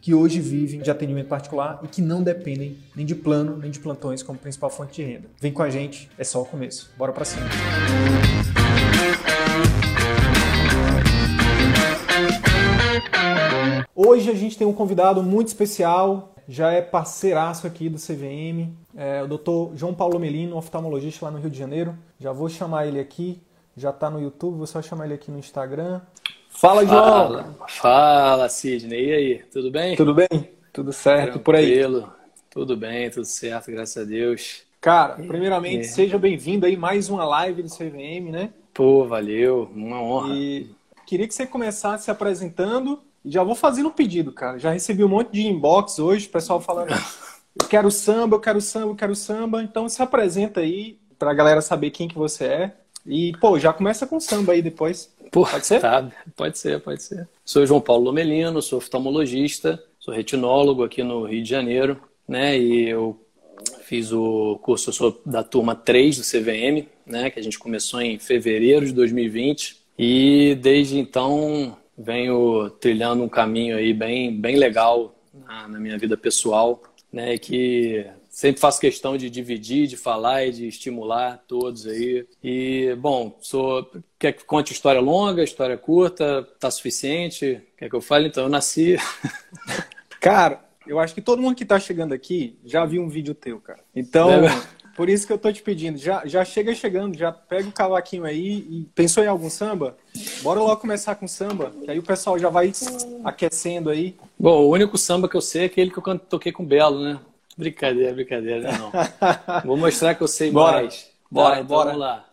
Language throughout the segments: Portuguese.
que hoje vivem de atendimento particular e que não dependem nem de plano nem de plantões como principal fonte de renda. Vem com a gente, é só o começo. Bora para cima. Hoje a gente tem um convidado muito especial, já é parceiraço aqui do CVM, é o Dr. João Paulo Melino, oftalmologista lá no Rio de Janeiro. Já vou chamar ele aqui, já está no YouTube, vou só chamar ele aqui no Instagram. Fala, João! Fala, fala Sidney. E aí, tudo bem? Tudo bem? Tudo certo Tranquilo. por aí? Tudo bem, tudo certo, graças a Deus. Cara, primeiramente, é. seja bem-vindo aí mais uma live do CVM, né? Pô, valeu, uma honra. E queria que você começasse se apresentando já vou fazendo um pedido, cara. Já recebi um monte de inbox hoje, pessoal falando, eu quero samba, eu quero samba, eu quero samba. Então se apresenta aí pra galera saber quem que você é. E, pô, já começa com samba aí depois. Pô, pode ser? Tá, pode ser, pode ser. Sou João Paulo Lomelino, sou oftalmologista, sou retinólogo aqui no Rio de Janeiro, né? E eu fiz o curso, eu sou da turma 3 do CVM, né? Que a gente começou em fevereiro de 2020. E desde então venho trilhando um caminho aí bem, bem legal na, na minha vida pessoal, né? Que sempre faço questão de dividir, de falar e de estimular todos aí. E, bom, sou. Quer que conte história longa, história curta? Tá suficiente? Quer que eu fale? Então, eu nasci. cara, eu acho que todo mundo que tá chegando aqui já viu um vídeo teu, cara. Então. É. Por isso que eu tô te pedindo, já, já chega chegando, já pega o cavaquinho aí e pensou em algum samba? Bora logo começar com samba, que aí o pessoal já vai aquecendo aí. Bom, o único samba que eu sei é aquele que eu toquei com o Belo, né? Brincadeira, brincadeira, não. Vou mostrar que eu sei bora. mais. Bora, tá, então bora. Vamos lá.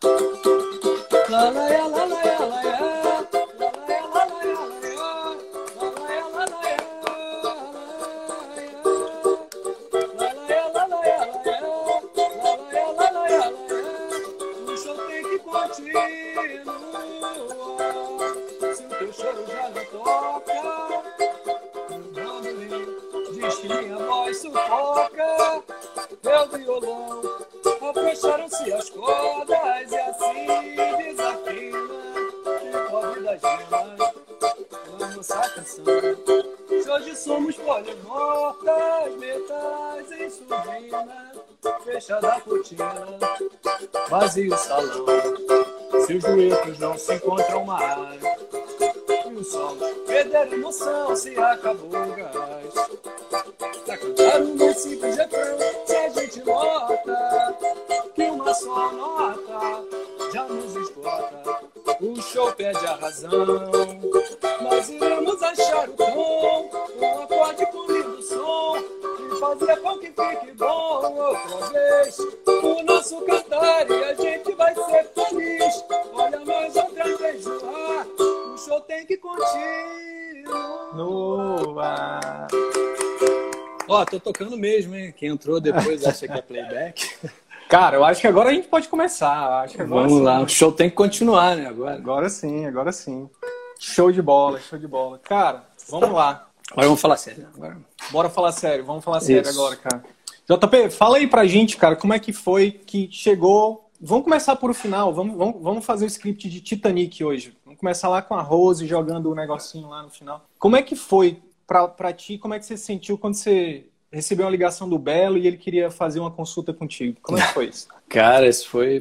Meu violão, afrouxaram-se as cordas e assim desafina. Que pobre das gemas, na nossa canção. Se hoje somos polimortas, metais em surdina, fechada a cortina, vazio o salão. Se os duetos não se encontram mais, e o sol perder emoção se acabou o gás. Pra cantar um simples refrão, se a gente nota que uma só nota já nos esgota, o show perde a razão. Nós iremos achar o tom, um acorde com lindo som, e fazer com que fique bom outra vez. O nosso cantar e a gente vai ser feliz. Olha mais outra vez no ar, o show tem que continuar. Ó, tô tocando mesmo, hein? Quem entrou depois acha que é playback. Cara, eu acho que agora a gente pode começar. Acho que agora Vamos sim. lá, o show tem que continuar, né? Agora. Agora sim, agora sim. Show de bola, show de bola. Cara, vamos lá. Agora vamos falar sério. Agora... Bora falar sério, vamos falar sério Isso. agora, cara. JP, fala aí pra gente, cara, como é que foi que chegou. Vamos começar por o final, vamos, vamos, vamos fazer o script de Titanic hoje. Vamos começar lá com a Rose jogando o negocinho lá no final. Como é que foi pra, pra ti, como é que você se sentiu quando você recebeu uma ligação do Belo e ele queria fazer uma consulta contigo? Como é que foi isso? Cara, isso foi,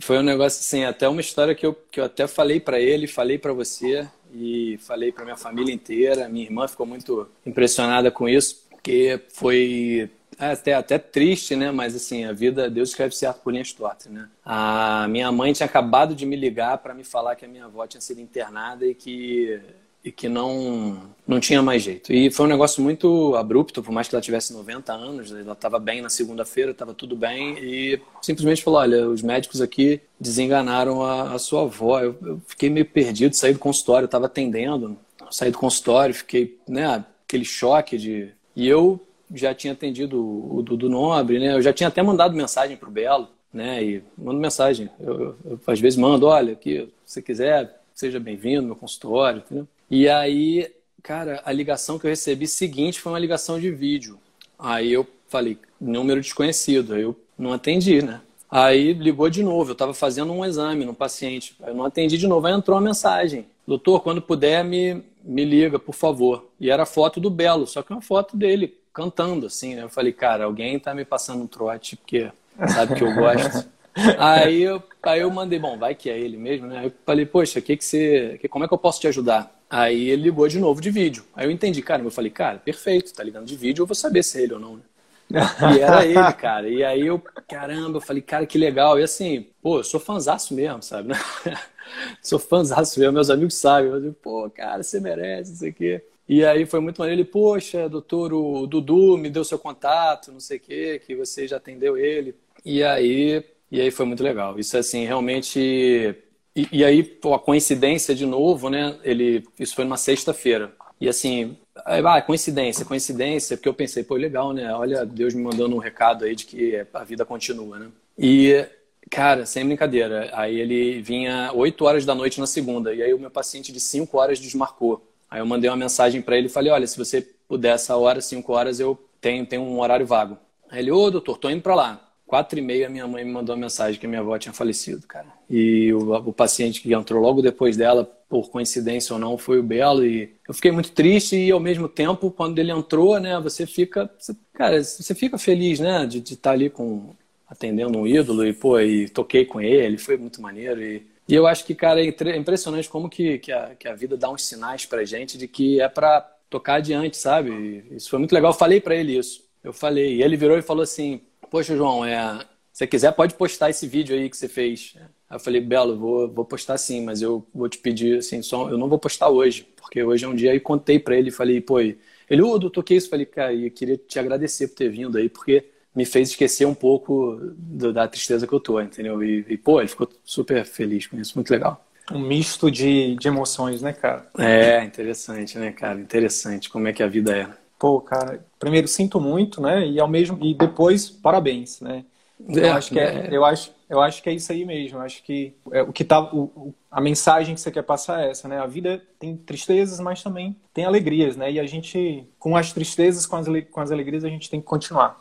foi um negócio assim, até uma história que eu, que eu até falei pra ele, falei pra você e falei pra minha família inteira. Minha irmã ficou muito impressionada com isso, porque foi até, até triste, né? Mas assim, a vida, Deus escreve certo por linhas tortas, né? A minha mãe tinha acabado de me ligar para me falar que a minha avó tinha sido internada e que e que não não tinha mais jeito. E foi um negócio muito abrupto, por mais que ela tivesse 90 anos, ela estava bem na segunda-feira, estava tudo bem, e simplesmente falou: olha, os médicos aqui desenganaram a, a sua avó. Eu, eu, fiquei meio perdido, saí do consultório, estava atendendo, saí do consultório, fiquei, né, aquele choque de. E eu já tinha atendido o Dudu Nobre, né, eu já tinha até mandado mensagem para o Belo, né, e mando mensagem. Eu, eu, às vezes mando: olha, aqui, se você quiser, seja bem-vindo no consultório, entendeu? E aí Cara, a ligação que eu recebi seguinte foi uma ligação de vídeo. Aí eu falei, número desconhecido. Aí eu não atendi, né? Aí ligou de novo. Eu estava fazendo um exame no paciente. Eu não atendi de novo. Aí entrou uma mensagem: Doutor, quando puder, me, me liga, por favor. E era foto do Belo, só que uma foto dele cantando, assim. Né? Eu falei, cara, alguém tá me passando um trote, porque sabe que eu gosto. aí, eu, aí eu mandei, bom, vai que é ele mesmo, né? Aí eu falei, poxa, que que você, que, como é que eu posso te ajudar? Aí ele ligou de novo de vídeo. Aí eu entendi, cara, eu falei, cara, perfeito, tá ligando de vídeo, eu vou saber se é ele ou não, né? e era ele, cara. E aí eu, caramba, eu falei, cara, que legal. E assim, pô, eu sou fanzaço mesmo, sabe? sou fanzaço mesmo, meus amigos sabem. Eu digo, pô, cara, você merece, não sei o quê. E aí foi muito maneiro. Ele, poxa, doutor, o Dudu me deu seu contato, não sei o quê, que você já atendeu ele. E aí, e aí foi muito legal. Isso, assim, realmente e, e, aí, pô, a coincidência de novo, né? Ele, isso foi numa sexta-feira. E assim, ah, coincidência, coincidência, porque eu pensei, pô, legal, né? Olha, Deus me mandando um recado aí de que a vida continua, né? E, cara, sem brincadeira, aí ele vinha 8 horas da noite na segunda, e aí o meu paciente de 5 horas desmarcou. Aí eu mandei uma mensagem para ele e falei, olha, se você puder essa hora, 5 horas, eu tenho, tenho um horário vago. Aí ele, ô, doutor, tô indo para lá. Quatro e meia, minha mãe me mandou uma mensagem que minha avó tinha falecido, cara. E o, o, paciente que entrou logo depois dela, por coincidência ou não, foi o Belo. E eu fiquei muito triste e, ao mesmo tempo, quando ele entrou, né, você fica... Você, cara, você fica feliz, né, de estar ali com atendendo um ídolo e, pô, e toquei com ele, foi muito maneiro. E, e eu acho que, cara, é impressionante como que, que, a, que a vida dá uns sinais pra gente de que é pra tocar adiante, sabe? Isso foi muito legal. Eu falei para ele isso. Eu falei. E ele virou e falou assim Poxa, João, é, se você quiser, pode postar esse vídeo aí que você fez. Aí eu falei, Belo, vou, vou postar sim, mas eu vou te pedir, assim, só, eu não vou postar hoje, porque hoje é um dia. Aí contei para ele, falei, pô, ele, ô, doutor, que isso? Falei, cara, eu queria te agradecer por ter vindo aí, porque me fez esquecer um pouco do, da tristeza que eu tô, entendeu? E, e, pô, ele ficou super feliz com isso, muito legal. Um misto de, de emoções, né, cara? É, interessante, né, cara? Interessante como é que a vida é pô, cara, primeiro sinto muito, né? E ao mesmo e depois parabéns, né? Eu é, acho que é, é, eu acho, eu acho que é isso aí mesmo. Eu acho que é, o que tá, o, a mensagem que você quer passar é essa, né? A vida tem tristezas, mas também tem alegrias, né? E a gente, com as tristezas, com as, com as alegrias, a gente tem que continuar.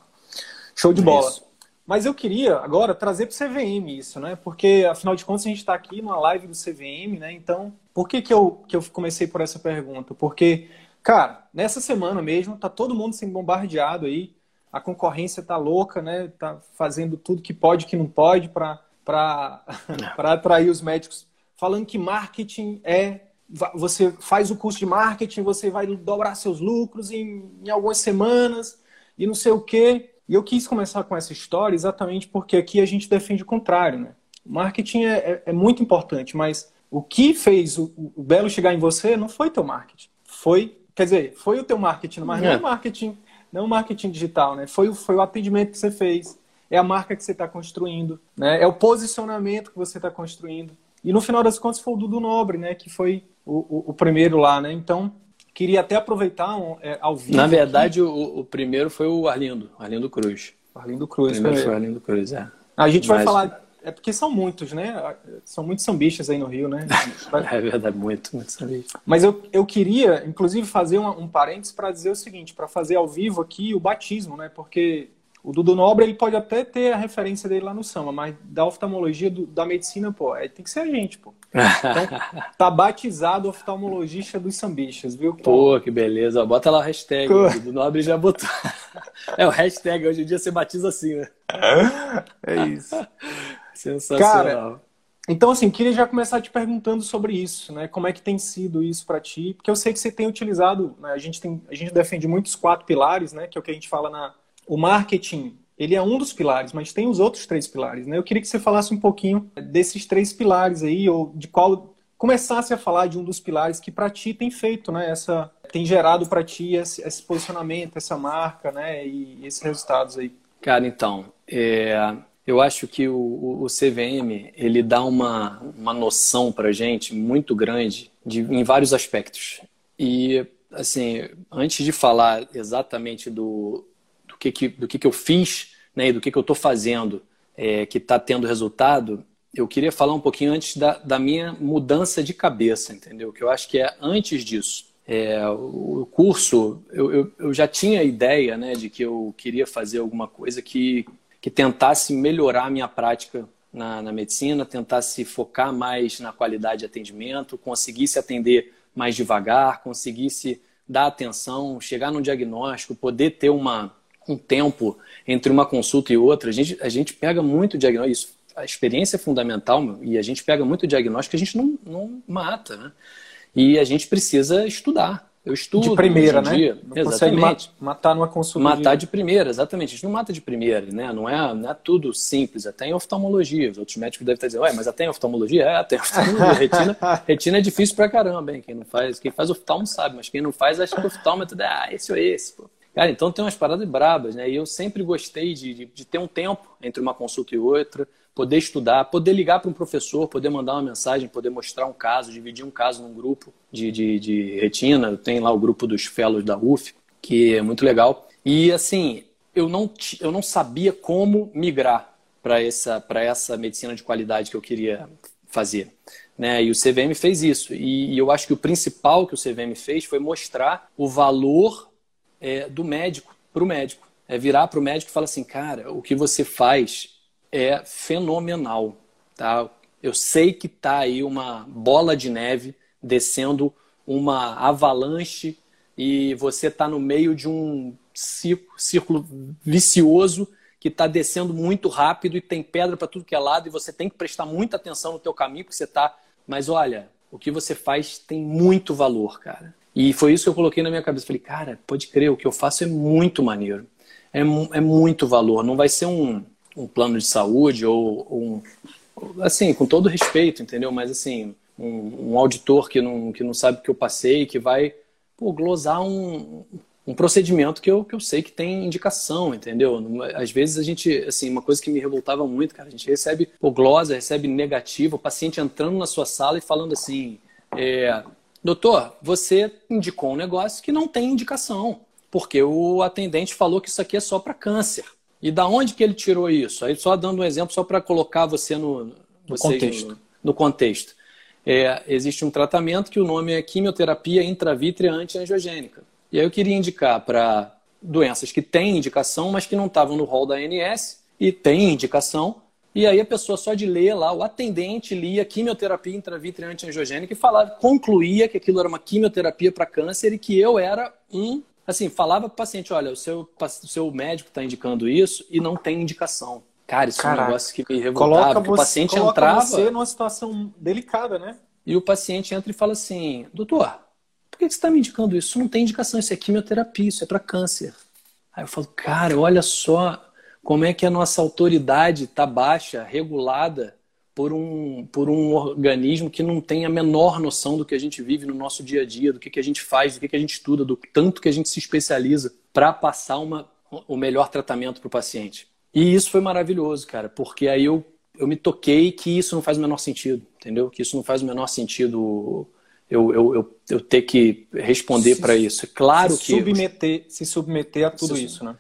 Show de bola. Isso. Mas eu queria agora trazer para o CVM isso, né? Porque afinal de contas a gente está aqui numa live do CVM, né? Então, por que que eu, que eu comecei por essa pergunta? Porque Cara, nessa semana mesmo, tá todo mundo sendo bombardeado aí. A concorrência tá louca, né? Tá fazendo tudo que pode, que não pode para atrair os médicos. Falando que marketing é. Você faz o curso de marketing, você vai dobrar seus lucros em, em algumas semanas e não sei o quê. E eu quis começar com essa história exatamente porque aqui a gente defende o contrário, né? Marketing é, é, é muito importante, mas o que fez o, o Belo chegar em você não foi teu marketing, foi Quer dizer, foi o teu marketing, mas é. não é marketing, não é marketing digital, né? Foi, foi o atendimento que você fez, é a marca que você está construindo, né? É o posicionamento que você está construindo. E no final das contas foi o Dudu Nobre, né? Que foi o, o, o primeiro lá, né? Então, queria até aproveitar um, é, ao vivo. Na verdade, o, o, primeiro foi o Arlindo, Arlindo Cruz. Arlindo Cruz. O primeiro foi o Arlindo Cruz, é. A gente Mas... vai falar é porque são muitos, né? São muitos sambistas aí no Rio, né? é verdade, muito, muito sambistas. Mas eu, eu queria, inclusive, fazer um, um parênteses para dizer o seguinte, para fazer ao vivo aqui o batismo, né? Porque o Dudu Nobre ele pode até ter a referência dele lá no samba, mas da oftalmologia, do, da medicina, pô, é, tem que ser a gente, pô. Então, tá batizado oftalmologista dos sambistas, viu? Pô, que beleza. Bota lá o hashtag. O Dudu Nobre já botou. É o hashtag, hoje em dia você batiza assim, né? É isso. Sensacional. Cara, então, assim, queria já começar te perguntando sobre isso, né? Como é que tem sido isso para ti? Porque eu sei que você tem utilizado, né? a, gente tem, a gente defende muitos quatro pilares, né? Que é o que a gente fala na... O marketing, ele é um dos pilares, mas tem os outros três pilares, né? Eu queria que você falasse um pouquinho desses três pilares aí, ou de qual começasse a falar de um dos pilares que para ti tem feito, né? Essa tem gerado para ti esse, esse, posicionamento, essa marca, né? E, e esses resultados aí. Cara, então, é, eu acho que o, o, CVM ele dá uma, uma noção para gente muito grande de, em vários aspectos. E assim, antes de falar exatamente do, do que, que do que, que eu fiz, né, e do que, que eu estou fazendo, é, que está tendo resultado, eu queria falar um pouquinho antes da, da minha mudança de cabeça, entendeu? Que eu acho que é antes disso. É, o curso, eu, eu, eu, já tinha a ideia né, de que eu queria fazer alguma coisa que, que tentasse melhorar a minha prática na, na medicina, tentasse focar mais na qualidade de atendimento, conseguisse atender mais devagar, conseguisse dar atenção, chegar no diagnóstico, poder ter uma, um tempo entre uma consulta e outra. A gente, a gente pega muito diagnóstico, isso, a experiência é fundamental e a gente pega muito diagnóstico que a gente não, não mata, né? E a gente precisa estudar. Eu estudo. De primeira, né? Dia. Não exatamente. matar numa consulta. Matar de... primeira, exatamente. A gente não mata de primeira, né? Não é, não é tudo simples. Até em oftalmologia. Os outros médicos devem estar dizendo, ué, mas até em oftalmologia? É, até em oftalmologia. retina, retina é difícil pra caramba, hein? Quem não faz, quem faz oftalmo sabe, mas quem não faz, acha que o oftalmômetro é, ah, esse ou esse, pô. Cara, então tem umas paradas brabas, né? E eu sempre gostei de, de, de ter um tempo entre uma consulta e outra, poder estudar, poder ligar para um professor, poder mandar uma mensagem, poder mostrar um caso, dividir um caso num grupo de, de, de retina. Tem lá o grupo dos fellows da UF, que é muito legal. E assim, eu não, eu não sabia como migrar para essa, essa medicina de qualidade que eu queria fazer. Né? E o CVM fez isso. E, e eu acho que o principal que o CVM fez foi mostrar o valor é, do médico para o médico. É virar para o médico e falar assim, cara, o que você faz é fenomenal. Tá? Eu sei que está aí uma bola de neve descendo uma avalanche e você está no meio de um círculo vicioso que está descendo muito rápido e tem pedra para tudo que é lado e você tem que prestar muita atenção no teu caminho que você está. Mas olha, o que você faz tem muito valor, cara. E foi isso que eu coloquei na minha cabeça. Falei, cara, pode crer, o que eu faço é muito maneiro. É, é muito valor. Não vai ser um, um plano de saúde ou um. Assim, com todo respeito, entendeu? Mas assim, um, um auditor que não, que não sabe o que eu passei, que vai pô, glosar um, um procedimento que eu, que eu sei que tem indicação, entendeu? Às vezes a gente, assim, uma coisa que me revoltava muito, cara, a gente recebe glosa, recebe negativo, o paciente entrando na sua sala e falando assim, é, doutor, você indicou um negócio que não tem indicação, porque o atendente falou que isso aqui é só para câncer. E da onde que ele tirou isso? Aí só dando um exemplo, só para colocar você no, no contexto. No, no contexto. É, existe um tratamento que o nome é quimioterapia intravítrea antiangiogênica. E aí eu queria indicar para doenças que têm indicação, mas que não estavam no rol da ANS e têm indicação. E aí a pessoa só de ler lá, o atendente lia quimioterapia intravítrea antiangiogênica e falava, concluía que aquilo era uma quimioterapia para câncer e que eu era um assim, falava para o paciente, olha, o seu, o seu médico está indicando isso e não tem indicação. Cara, isso Caraca. é um negócio que me revoltava, coloca você, o paciente coloca entrava... você numa situação delicada, né? E o paciente entra e fala assim, doutor, por que você está me indicando isso? Isso não tem indicação, isso é quimioterapia, isso é para câncer. Aí eu falo, cara, olha só como é que a nossa autoridade está baixa, regulada por um, por um organismo que não tem a menor noção do que a gente vive no nosso dia a dia, do que, que a gente faz, do que, que a gente estuda, do tanto que a gente se especializa para passar uma, o melhor tratamento para o paciente. E isso foi maravilhoso, cara, porque aí eu, eu me toquei que isso não faz o menor sentido, entendeu? Que isso não faz o menor sentido eu, eu, eu, eu ter que responder para isso. É claro se que. Submeter, se submeter a tudo isso, né?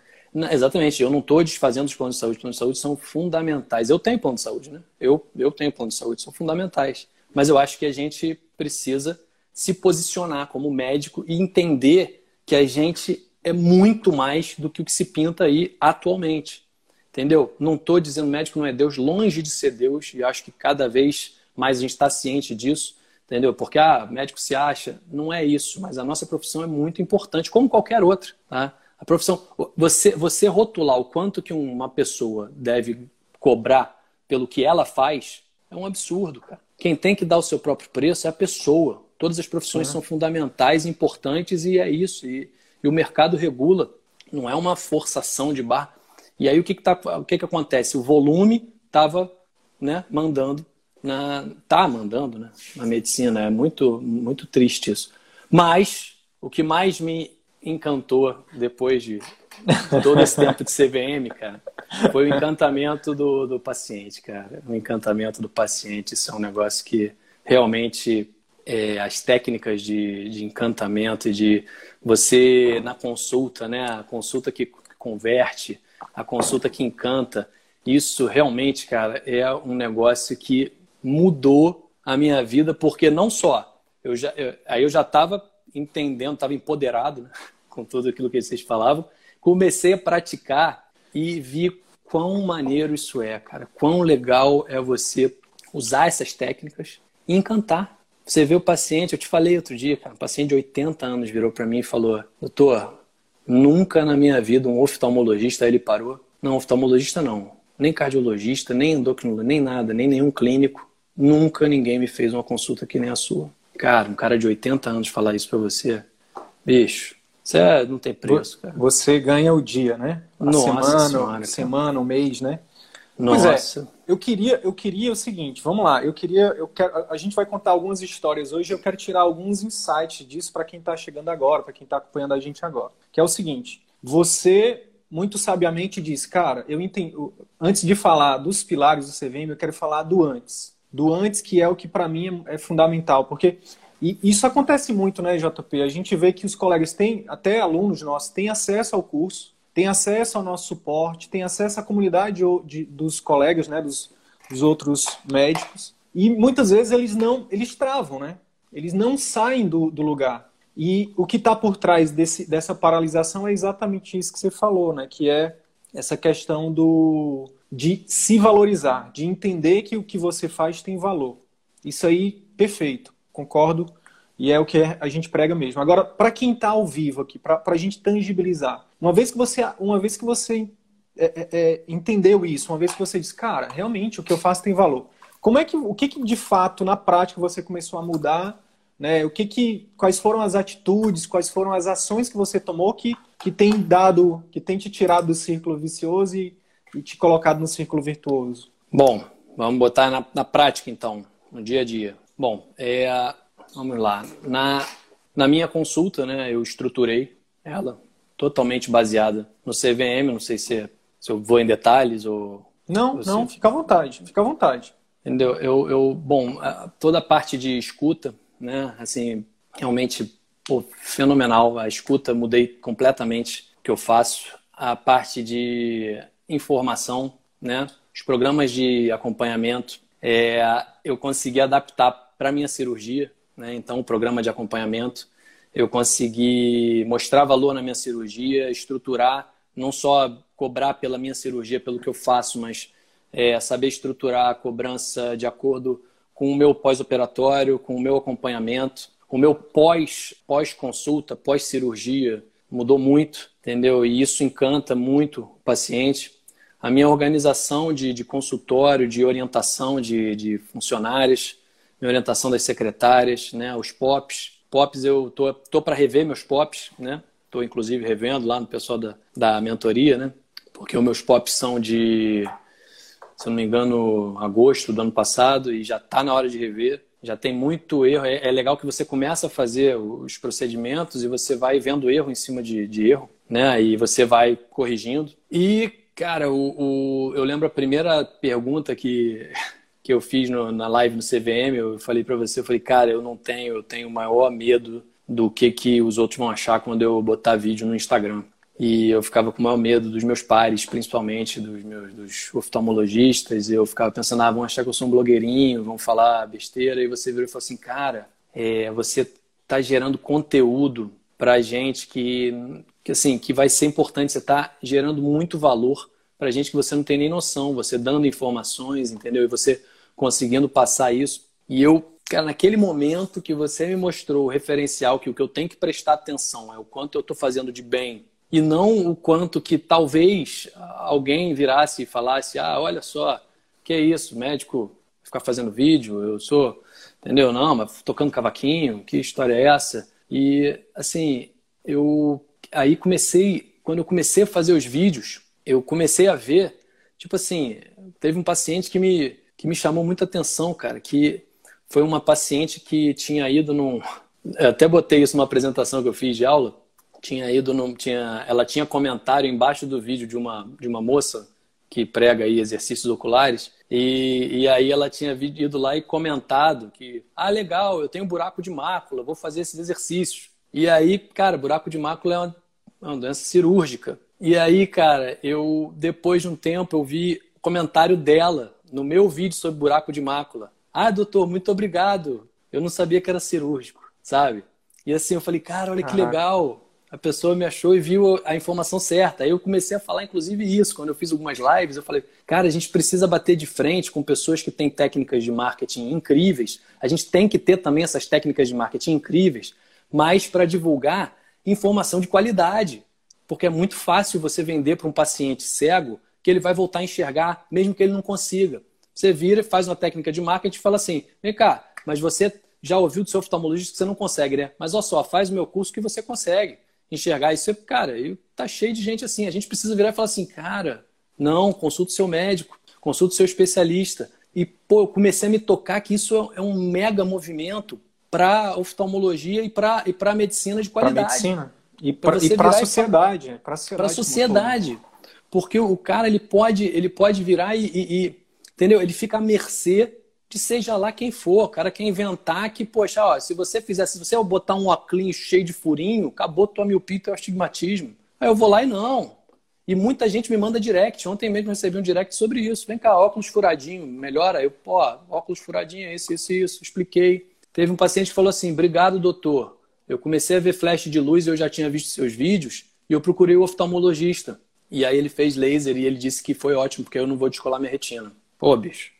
Exatamente, eu não estou desfazendo os planos de saúde. Os planos de saúde são fundamentais. Eu tenho plano de saúde, né? Eu, eu tenho plano de saúde, são fundamentais. Mas eu acho que a gente precisa se posicionar como médico e entender que a gente é muito mais do que o que se pinta aí atualmente. Entendeu? Não estou dizendo médico não é Deus, longe de ser Deus, e acho que cada vez mais a gente está ciente disso, entendeu? Porque ah, médico se acha, não é isso, mas a nossa profissão é muito importante, como qualquer outra, tá? A profissão, você, você rotular o quanto que uma pessoa deve cobrar pelo que ela faz é um absurdo, cara. Quem tem que dar o seu próprio preço é a pessoa. Todas as profissões são fundamentais, importantes e é isso. E, e, o mercado regula, não é uma forçação de bar. E aí o que, que, tá, o que, que acontece? O volume estava né, mandando na tá mandando, né, na medicina. É muito muito triste isso. Mas o que mais me encantou depois de todo esse tempo de CVM, cara, foi o encantamento do, do paciente, cara. O encantamento do paciente, isso é um negócio que realmente é, as técnicas de, de encantamento de você na consulta, né, a consulta que converte, a consulta que encanta, isso realmente, cara, é um negócio que mudou a minha vida, porque não só eu já, eu, aí eu já estava entendendo, estava empoderado né, com tudo aquilo que vocês falavam, comecei a praticar e vi quão maneiro isso é, cara, quão legal é você usar essas técnicas e encantar. Você vê o paciente, eu te falei outro dia, cara, um paciente de 80 anos virou para mim e falou: Doutor, nunca na minha vida um oftalmologista ele parou. Não, oftalmologista não, nem cardiologista, nem endocrinologista, nem nada, nem nenhum clínico. Nunca ninguém me fez uma consulta que nem a sua. Cara, um cara de 80 anos falar isso para você, bicho, você é, não tem preço, cara. Você ganha o dia, né? A Nossa semana, senhora, semana, o mês, né? Nossa. Pois é, eu queria, eu queria o seguinte, vamos lá, eu queria, eu quero, a gente vai contar algumas histórias hoje, eu quero tirar alguns insights disso para quem está chegando agora, para quem está acompanhando a gente agora. Que é o seguinte, você muito sabiamente disse, cara, eu entendo, antes de falar dos pilares do CVM, eu quero falar do antes. Do antes, que é o que para mim é, é fundamental, porque e isso acontece muito, né, JP? A gente vê que os colegas têm, até alunos nossos, têm acesso ao curso, tem acesso ao nosso suporte, tem acesso à comunidade de, dos colegas, né, dos, dos outros médicos, e muitas vezes eles não, eles travam, né? Eles não saem do, do lugar. E o que está por trás desse, dessa paralisação é exatamente isso que você falou, né? Que é essa questão do de se valorizar, de entender que o que você faz tem valor. Isso aí, perfeito, concordo. E é o que a gente prega mesmo. Agora, para quem está ao vivo aqui, para a gente tangibilizar, uma vez que você, uma vez que você é, é, é, entendeu isso, uma vez que você diz, cara, realmente o que eu faço tem valor. Como é que, o que, que de fato na prática você começou a mudar? Né? O que que, quais foram as atitudes, quais foram as ações que você tomou que, que tem dado, que tem te tirado do círculo vicioso e, e te colocado no círculo virtuoso? Bom, vamos botar na, na prática então, no dia a dia. Bom, é, vamos lá. Na, na minha consulta, né, eu estruturei ela totalmente baseada no CVM. Não sei se, se eu vou em detalhes ou. Não, não, fica à vontade, fica à vontade. Entendeu? Eu, eu, bom, toda a parte de escuta, né, assim, realmente pô, fenomenal. A escuta, mudei completamente o que eu faço. A parte de informação, né, os programas de acompanhamento, é, eu consegui adaptar para minha cirurgia, né, então o programa de acompanhamento eu consegui mostrar valor na minha cirurgia, estruturar, não só cobrar pela minha cirurgia, pelo que eu faço, mas é, saber estruturar a cobrança de acordo com o meu pós-operatório, com o meu acompanhamento, o meu pós, pós-consulta, pós-cirurgia, mudou muito, entendeu? E isso encanta muito o paciente. A minha organização de, de consultório, de orientação de, de funcionários, minha orientação das secretárias, né, os POPs, Pops, eu tô, tô para rever meus pops, né? Tô inclusive revendo lá no pessoal da, da mentoria, né? Porque os meus pops são de, se eu não me engano, agosto do ano passado e já tá na hora de rever. Já tem muito erro. É, é legal que você começa a fazer os procedimentos e você vai vendo erro em cima de, de erro, né? E você vai corrigindo. E, cara, o, o eu lembro a primeira pergunta que que eu fiz no, na live no CVM, eu falei para você, eu falei, cara, eu não tenho, eu tenho o maior medo do que, que os outros vão achar quando eu botar vídeo no Instagram. E eu ficava com o maior medo dos meus pares, principalmente dos meus dos oftalmologistas. Eu ficava pensando, ah, vão achar que eu sou um blogueirinho, vão falar besteira. E você virou e falou assim, cara, é, você está gerando conteúdo para gente que, que, assim, que vai ser importante. Você está gerando muito valor para gente que você não tem nem noção. Você dando informações, entendeu? E você conseguindo passar isso. E eu, cara, naquele momento que você me mostrou o referencial, que o que eu tenho que prestar atenção é o quanto eu estou fazendo de bem e não o quanto que talvez alguém virasse e falasse: ah, olha só, que é isso, médico ficar fazendo vídeo, eu sou, entendeu? Não, mas tocando cavaquinho, que história é essa? E assim, eu aí comecei, quando eu comecei a fazer os vídeos, eu comecei a ver, tipo assim, teve um paciente que me que me chamou muita atenção, cara, que foi uma paciente que tinha ido num. Até botei isso numa apresentação que eu fiz de aula. Tinha ido num. Tinha, ela tinha comentário embaixo do vídeo de uma, de uma moça que prega aí exercícios oculares. E, e aí ela tinha ido lá e comentado que, ah, legal, eu tenho buraco de mácula, vou fazer esses exercícios. E aí, cara, buraco de mácula é uma, é uma doença cirúrgica. E aí, cara, eu depois de um tempo eu vi o comentário dela no meu vídeo sobre buraco de mácula. Ah, doutor, muito obrigado. Eu não sabia que era cirúrgico, sabe? E assim eu falei, cara, olha que legal. A pessoa me achou e viu a informação certa. Aí eu comecei a falar, inclusive, isso. Quando eu fiz algumas lives, eu falei, cara, a gente precisa bater de frente com pessoas que têm técnicas de marketing incríveis. A gente tem que ter também essas técnicas de marketing incríveis, mas para divulgar informação de qualidade. Porque é muito fácil você vender para um paciente cego que ele vai voltar a enxergar, mesmo que ele não consiga. Você vira, faz uma técnica de marketing e fala assim: vem cá, mas você já ouviu do seu oftalmologista que você não consegue, né? Mas olha só, faz o meu curso que você consegue enxergar isso. Cara, tá cheio de gente assim. A gente precisa virar e falar assim: cara, não, consulta o seu médico, consulta o seu especialista. E, pô, eu comecei a me tocar que isso é um mega movimento para oftalmologia e para e a medicina de qualidade. Para medicina. E para a sociedade. Para a sociedade. sociedade. Porque o cara ele pode, ele pode virar e, e, e, entendeu? Ele fica à mercê de seja lá quem for. O cara quer inventar que, poxa, ó, se você fizer, se você botar um óculos cheio de furinho, acabou tua miopia e teu astigmatismo. Aí eu vou lá e não. E muita gente me manda direct. Ontem mesmo recebi um direct sobre isso. Vem cá, óculos furadinho, melhora? Eu, pô, óculos furadinho, isso, isso, isso. Expliquei. Teve um paciente que falou assim: obrigado, doutor. Eu comecei a ver flash de luz e eu já tinha visto seus vídeos e eu procurei o oftalmologista. E aí ele fez laser e ele disse que foi ótimo, porque eu não vou descolar minha retina. Pô, bicho.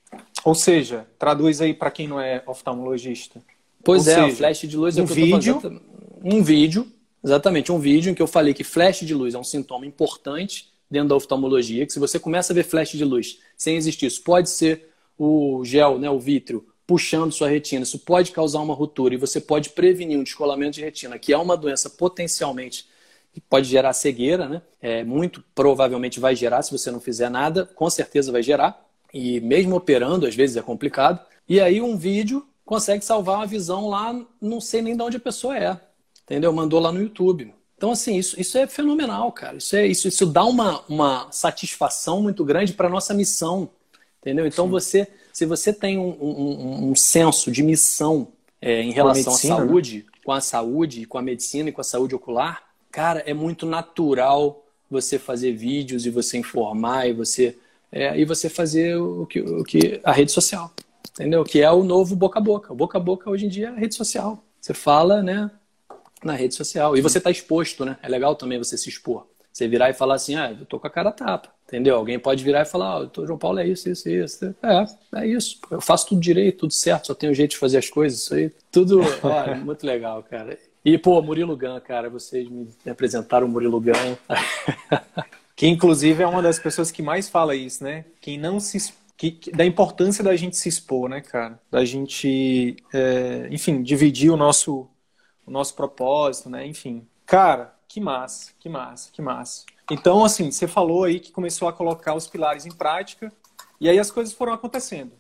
Ou seja, traduz aí para quem não é oftalmologista. Pois Ou é, seja, flash de luz é um o que vídeo... eu tô Um vídeo, exatamente, um vídeo em que eu falei que flash de luz é um sintoma importante dentro da oftalmologia, que se você começa a ver flash de luz sem existir, isso pode ser o gel, né, o vítreo, puxando sua retina. Isso pode causar uma ruptura e você pode prevenir um descolamento de retina, que é uma doença potencialmente que pode gerar cegueira, né? É, muito provavelmente vai gerar se você não fizer nada, com certeza vai gerar. E mesmo operando, às vezes é complicado. E aí um vídeo consegue salvar uma visão lá, não sei nem de onde a pessoa é. Entendeu? Mandou lá no YouTube. Então, assim, isso, isso é fenomenal, cara. Isso, é, isso, isso dá uma, uma satisfação muito grande para a nossa missão. Entendeu? Então, Sim. você se você tem um, um, um senso de missão é, em relação medicina, à né? saúde, né? com a saúde, com a medicina e com a saúde ocular, cara, é muito natural você fazer vídeos e você informar e você é, e você fazer o que, o que a rede social, entendeu? Que é o novo boca a boca. Boca a boca hoje em dia é a rede social. Você fala, né, na rede social e você está exposto, né? É legal também você se expor. Você virar e falar assim, ah, eu tô com a cara tapa. Entendeu? Alguém pode virar e falar, oh, João Paulo é isso, isso, isso. É, é isso. Eu faço tudo direito, tudo certo, só tenho jeito de fazer as coisas, isso aí. Tudo, olha, muito legal, cara. E, pô, Murilo Gun, cara, vocês me apresentaram o Murilo Gun. que, inclusive, é uma das pessoas que mais fala isso, né? Quem não se... Que, da importância da gente se expor, né, cara? Da gente, é, enfim, dividir o nosso, o nosso propósito, né? Enfim. Cara, que massa, que massa, que massa. Então, assim, você falou aí que começou a colocar os pilares em prática e aí as coisas foram acontecendo.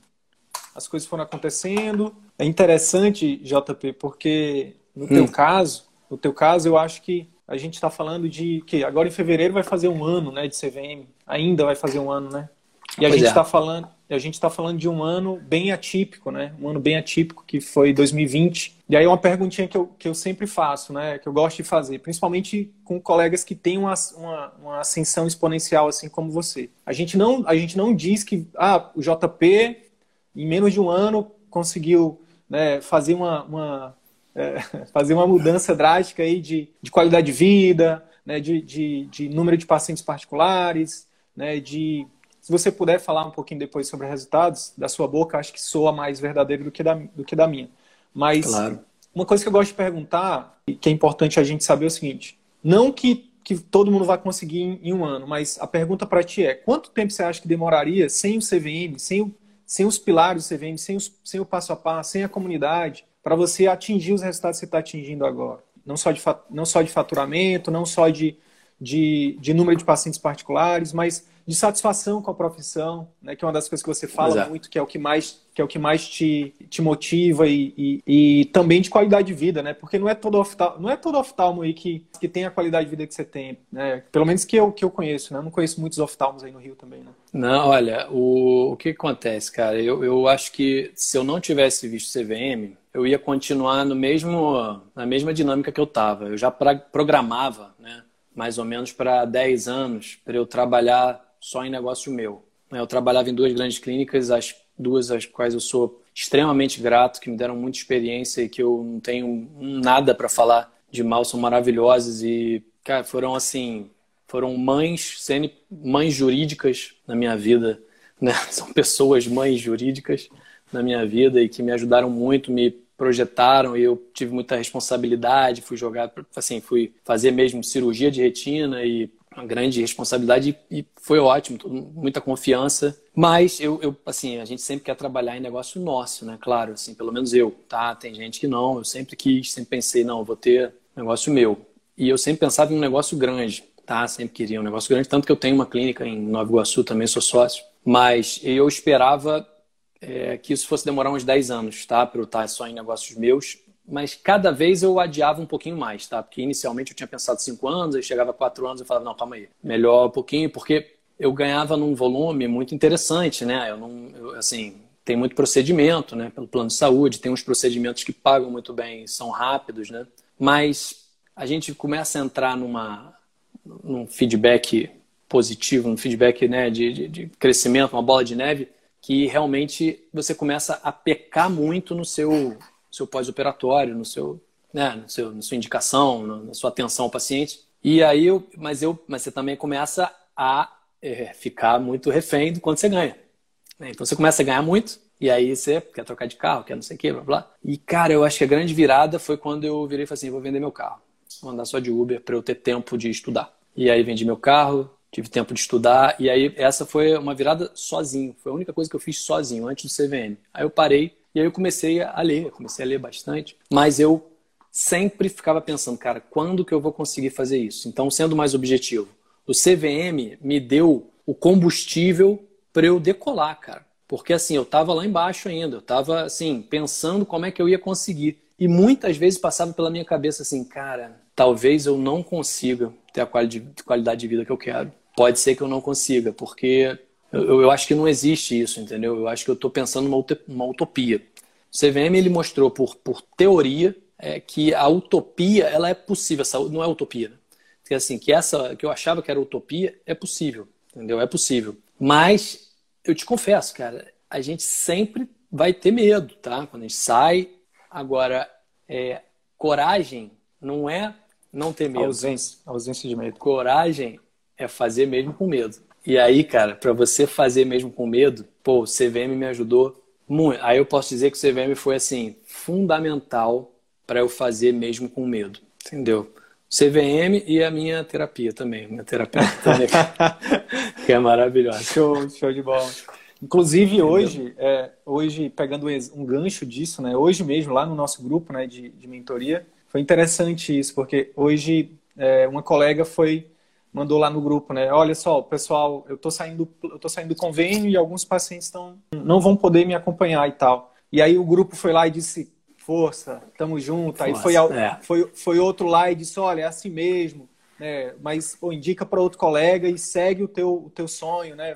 As coisas foram acontecendo. É interessante, JP, porque no hum. teu caso, no teu caso, eu acho que a gente está falando de que agora em fevereiro vai fazer um ano, né, de CVM. Ainda vai fazer um ano, né? E a pois gente está é. falando, a gente está falando de um ano bem atípico, né? Um ano bem atípico que foi 2020. E aí uma perguntinha que eu, que eu sempre faço, né? Que eu gosto de fazer, principalmente com colegas que têm uma, uma, uma ascensão exponencial assim como você. A gente não, a gente não diz que ah, o JP em menos de um ano conseguiu né, fazer uma, uma é, fazer uma mudança drástica aí de, de qualidade de vida, né, de, de, de número de pacientes particulares, né, de se você puder falar um pouquinho depois sobre resultados da sua boca, acho que soa mais verdadeiro do que da, do que da minha. Mas claro. uma coisa que eu gosto de perguntar, e que é importante a gente saber é o seguinte: não que, que todo mundo vai conseguir em, em um ano, mas a pergunta para ti é: quanto tempo você acha que demoraria sem o CVM, sem, o, sem os pilares do CVM, sem, os, sem o passo a passo, sem a comunidade, para você atingir os resultados que você está atingindo agora? Não só, de, não só de faturamento, não só de, de, de número de pacientes particulares, mas de satisfação com a profissão, né, que é uma das coisas que você fala Exato. muito, que é o que mais, que é o que mais te, te motiva e, e, e, também de qualidade de vida, né? Porque não é todo oftalmo, não é todo oftalmo aí que, que tem a qualidade de vida que você tem, né? Pelo menos que eu, que eu conheço, né? Eu não conheço muitos oftalmos aí no Rio também, né? Não, olha, o, o que acontece, cara? Eu, eu acho que se eu não tivesse visto CVM, eu ia continuar no mesmo, na mesma dinâmica que eu estava. Eu já pra, programava? Mais ou menos para 10 anos, para eu trabalhar só em negócio meu. Eu trabalhava em duas grandes clínicas, as duas às quais eu sou extremamente grato, que me deram muita experiência e que eu não tenho nada para falar de mal, são maravilhosas e, cara, foram assim, foram mães, mães jurídicas na minha vida, né? São pessoas mães jurídicas na minha vida e que me ajudaram muito, me projetaram e eu tive muita responsabilidade, fui jogar, assim, fui fazer mesmo cirurgia de retina e uma grande responsabilidade e foi ótimo, muita confiança. Mas eu, eu, assim, a gente sempre quer trabalhar em negócio nosso, né? Claro, assim, pelo menos eu, tá? Tem gente que não. Eu sempre quis, sempre pensei, não, vou ter negócio meu. E eu sempre pensava em um negócio grande, tá? Sempre queria um negócio grande, tanto que eu tenho uma clínica em Nova Iguaçu, também sou sócio. Mas eu esperava é, que isso fosse demorar uns 10 anos, tá? Para eu estar só em negócios meus mas cada vez eu adiava um pouquinho mais, tá? Porque inicialmente eu tinha pensado cinco anos, aí chegava a quatro anos e falava, não, calma aí, melhor um pouquinho, porque eu ganhava num volume muito interessante, né? Eu não, eu, assim, tem muito procedimento, né? Pelo plano de saúde, tem uns procedimentos que pagam muito bem, são rápidos, né? Mas a gente começa a entrar numa, num feedback positivo, um feedback né, de, de, de crescimento, uma bola de neve, que realmente você começa a pecar muito no seu seu pós-operatório, no seu, né, no seu, na sua indicação, na sua atenção ao paciente. E aí, eu, mas, eu, mas você também começa a é, ficar muito refém do quanto você ganha. Né? Então você começa a ganhar muito, e aí você quer trocar de carro, quer não sei o quê, blá blá. E cara, eu acho que a grande virada foi quando eu virei e falei assim: vou vender meu carro, vou andar só de Uber para eu ter tempo de estudar. E aí vendi meu carro, tive tempo de estudar, e aí essa foi uma virada sozinho, foi a única coisa que eu fiz sozinho, antes do CVM. Aí eu parei e aí eu comecei a ler, comecei a ler bastante, mas eu sempre ficava pensando, cara, quando que eu vou conseguir fazer isso? Então, sendo mais objetivo, o CVM me deu o combustível para eu decolar, cara. Porque assim, eu estava lá embaixo ainda, eu estava assim, pensando como é que eu ia conseguir. E muitas vezes passava pela minha cabeça assim, cara, talvez eu não consiga ter a qualidade de vida que eu quero. Pode ser que eu não consiga, porque eu, eu, acho que não existe isso, entendeu? Eu acho que eu estou pensando numa utopia. O CVM ele mostrou por, por teoria é, que a utopia ela é possível, essa não é utopia. Né? Assim, que essa que eu achava que era utopia é possível, entendeu? É possível. Mas eu te confesso, cara, a gente sempre vai ter medo, tá? Quando a gente sai. Agora, é, coragem não é não ter medo. Ausência, ausência de medo. Coragem é fazer mesmo com medo. E aí, cara, para você fazer mesmo com medo, pô, o CVM me ajudou muito. Aí eu posso dizer que o CVM foi assim fundamental para eu fazer mesmo com medo, entendeu? CVM e a minha terapia também, minha terapia também, que é maravilhosa. Show, show de bola. Inclusive hoje, é, hoje pegando um gancho disso, né? Hoje mesmo lá no nosso grupo, né, de, de mentoria, foi interessante isso, porque hoje é, uma colega foi mandou lá no grupo, né? Olha só, pessoal, eu tô saindo, eu tô saindo do convênio e alguns pacientes estão não vão poder me acompanhar e tal. E aí o grupo foi lá e disse: "Força, tamo junto". Aí foi, é. foi foi outro lá e disse: "Olha, é assim mesmo". Né? Mas pô, indica para outro colega e segue o teu, o teu sonho, né?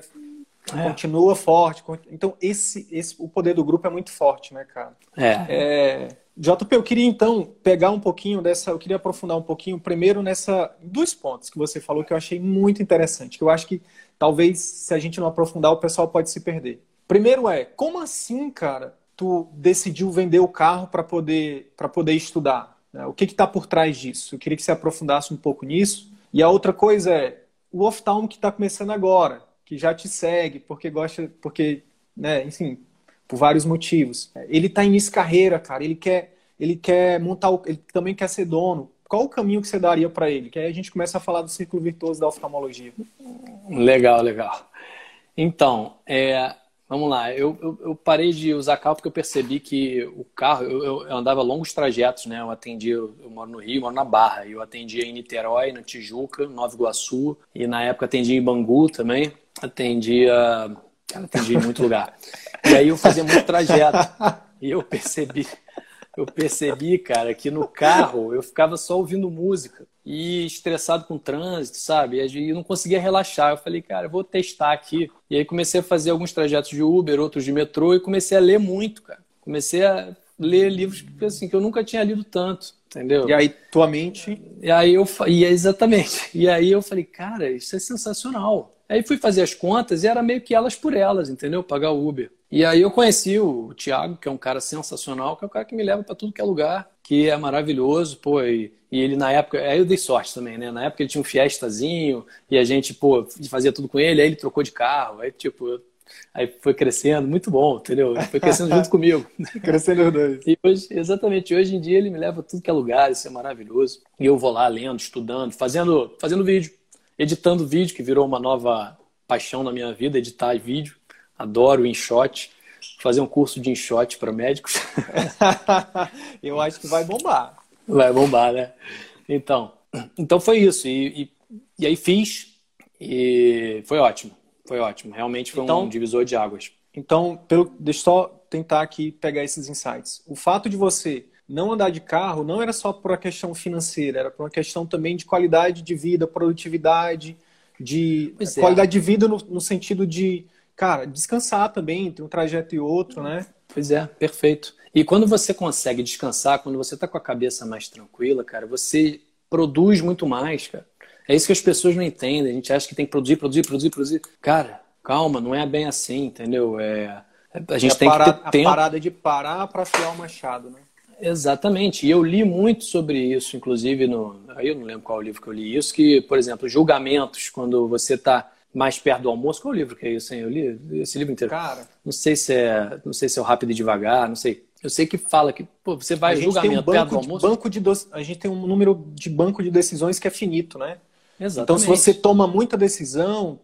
É. Continua forte. Então, esse, esse, o poder do grupo é muito forte, né, cara? É. é JP, eu queria então pegar um pouquinho dessa, eu queria aprofundar um pouquinho primeiro nessa dois pontos que você falou que eu achei muito interessante, que eu acho que talvez se a gente não aprofundar o pessoal pode se perder. Primeiro é, como assim, cara, tu decidiu vender o carro para poder para poder estudar? Né? O que está por trás disso? Eu queria que você aprofundasse um pouco nisso. E a outra coisa é o off-town que está começando agora, que já te segue porque gosta, porque, né, enfim, por vários motivos. Ele está de carreira, cara. Ele quer, ele quer montar, o, ele também quer ser dono. Qual o caminho que você daria para ele? Que aí a gente começa a falar do círculo virtuoso da oftalmologia. Legal, legal. Então, é, Vamos lá, eu, eu, eu, parei de usar carro porque eu percebi que o carro, eu, eu andava longos trajetos, né? Eu atendia, eu, eu, moro no Rio, moro na Barra, eu atendia em Niterói, na Tijuca, Nova Iguaçu, e na época atendia em Bangu também, atendia, cara, atendia em muito lugar. E aí eu fazia muito trajeto, e eu percebi, eu percebi, cara, que no carro eu ficava só ouvindo música e estressado com o trânsito, sabe? E não conseguia relaxar. Eu falei, cara, eu vou testar aqui. E aí comecei a fazer alguns trajetos de Uber, outros de metrô e comecei a ler muito, cara. Comecei a ler livros assim, que eu nunca tinha lido tanto, entendeu? E aí tua mente. E aí eu e exatamente. E aí eu falei, cara, isso é sensacional. Aí fui fazer as contas e era meio que elas por elas, entendeu? Pagar Uber. E aí eu conheci o Thiago, que é um cara sensacional, que é o cara que me leva para tudo que é lugar, que é maravilhoso, pô, e, e, ele na época, aí eu dei sorte também, né? Na época ele tinha um Fiestazinho e a gente, pô, fazia tudo com ele, aí ele trocou de carro, aí tipo, aí foi crescendo, muito bom, entendeu? Foi crescendo junto comigo. crescendo os dois. E hoje, exatamente, hoje em dia ele me leva tudo que é lugar, isso é maravilhoso. E eu vou lá lendo, estudando, fazendo, fazendo vídeo, editando vídeo, que virou uma nova paixão na minha vida, editar vídeo adoro InShot. Fazer um curso de InShot para médicos. Eu acho que vai bombar. Vai bombar, né? Então, então foi isso. E, e, e aí fiz e foi ótimo. Foi ótimo. Realmente foi então, um divisor de águas. Então, pelo, deixa eu só tentar aqui pegar esses insights. O fato de você não andar de carro não era só por uma questão financeira, era por uma questão também de qualidade de vida, produtividade, de pois é. qualidade é. de vida no, no, sentido de cara, descansar também entre um trajeto e outro, né? Pois é, perfeito. E quando você consegue descansar, quando você tá com a cabeça mais tranquila, cara, você produz muito mais, cara. É isso que as pessoas não entendem. A gente acha que tem que produzir, produzir, produzir, produzir. Cara, calma, não é bem assim, entendeu? É, a gente é tem parada, que ter tempo. A parada de parar para afiar o machado, né? Exatamente. E eu li muito sobre isso, inclusive no. Aí eu não lembro qual livro que eu li isso, que, por exemplo, julgamentos, quando você está mais perto do almoço. Qual o livro que é isso, hein? Eu li esse livro inteiro. Cara. Não sei se é, não sei se é o Rápido e Devagar, não sei. Eu sei que fala que pô, você vai julgamento um perto do almoço. banco de do... A gente tem um número de banco de decisões que é finito, né? Exatamente. Então, se você toma muita decisão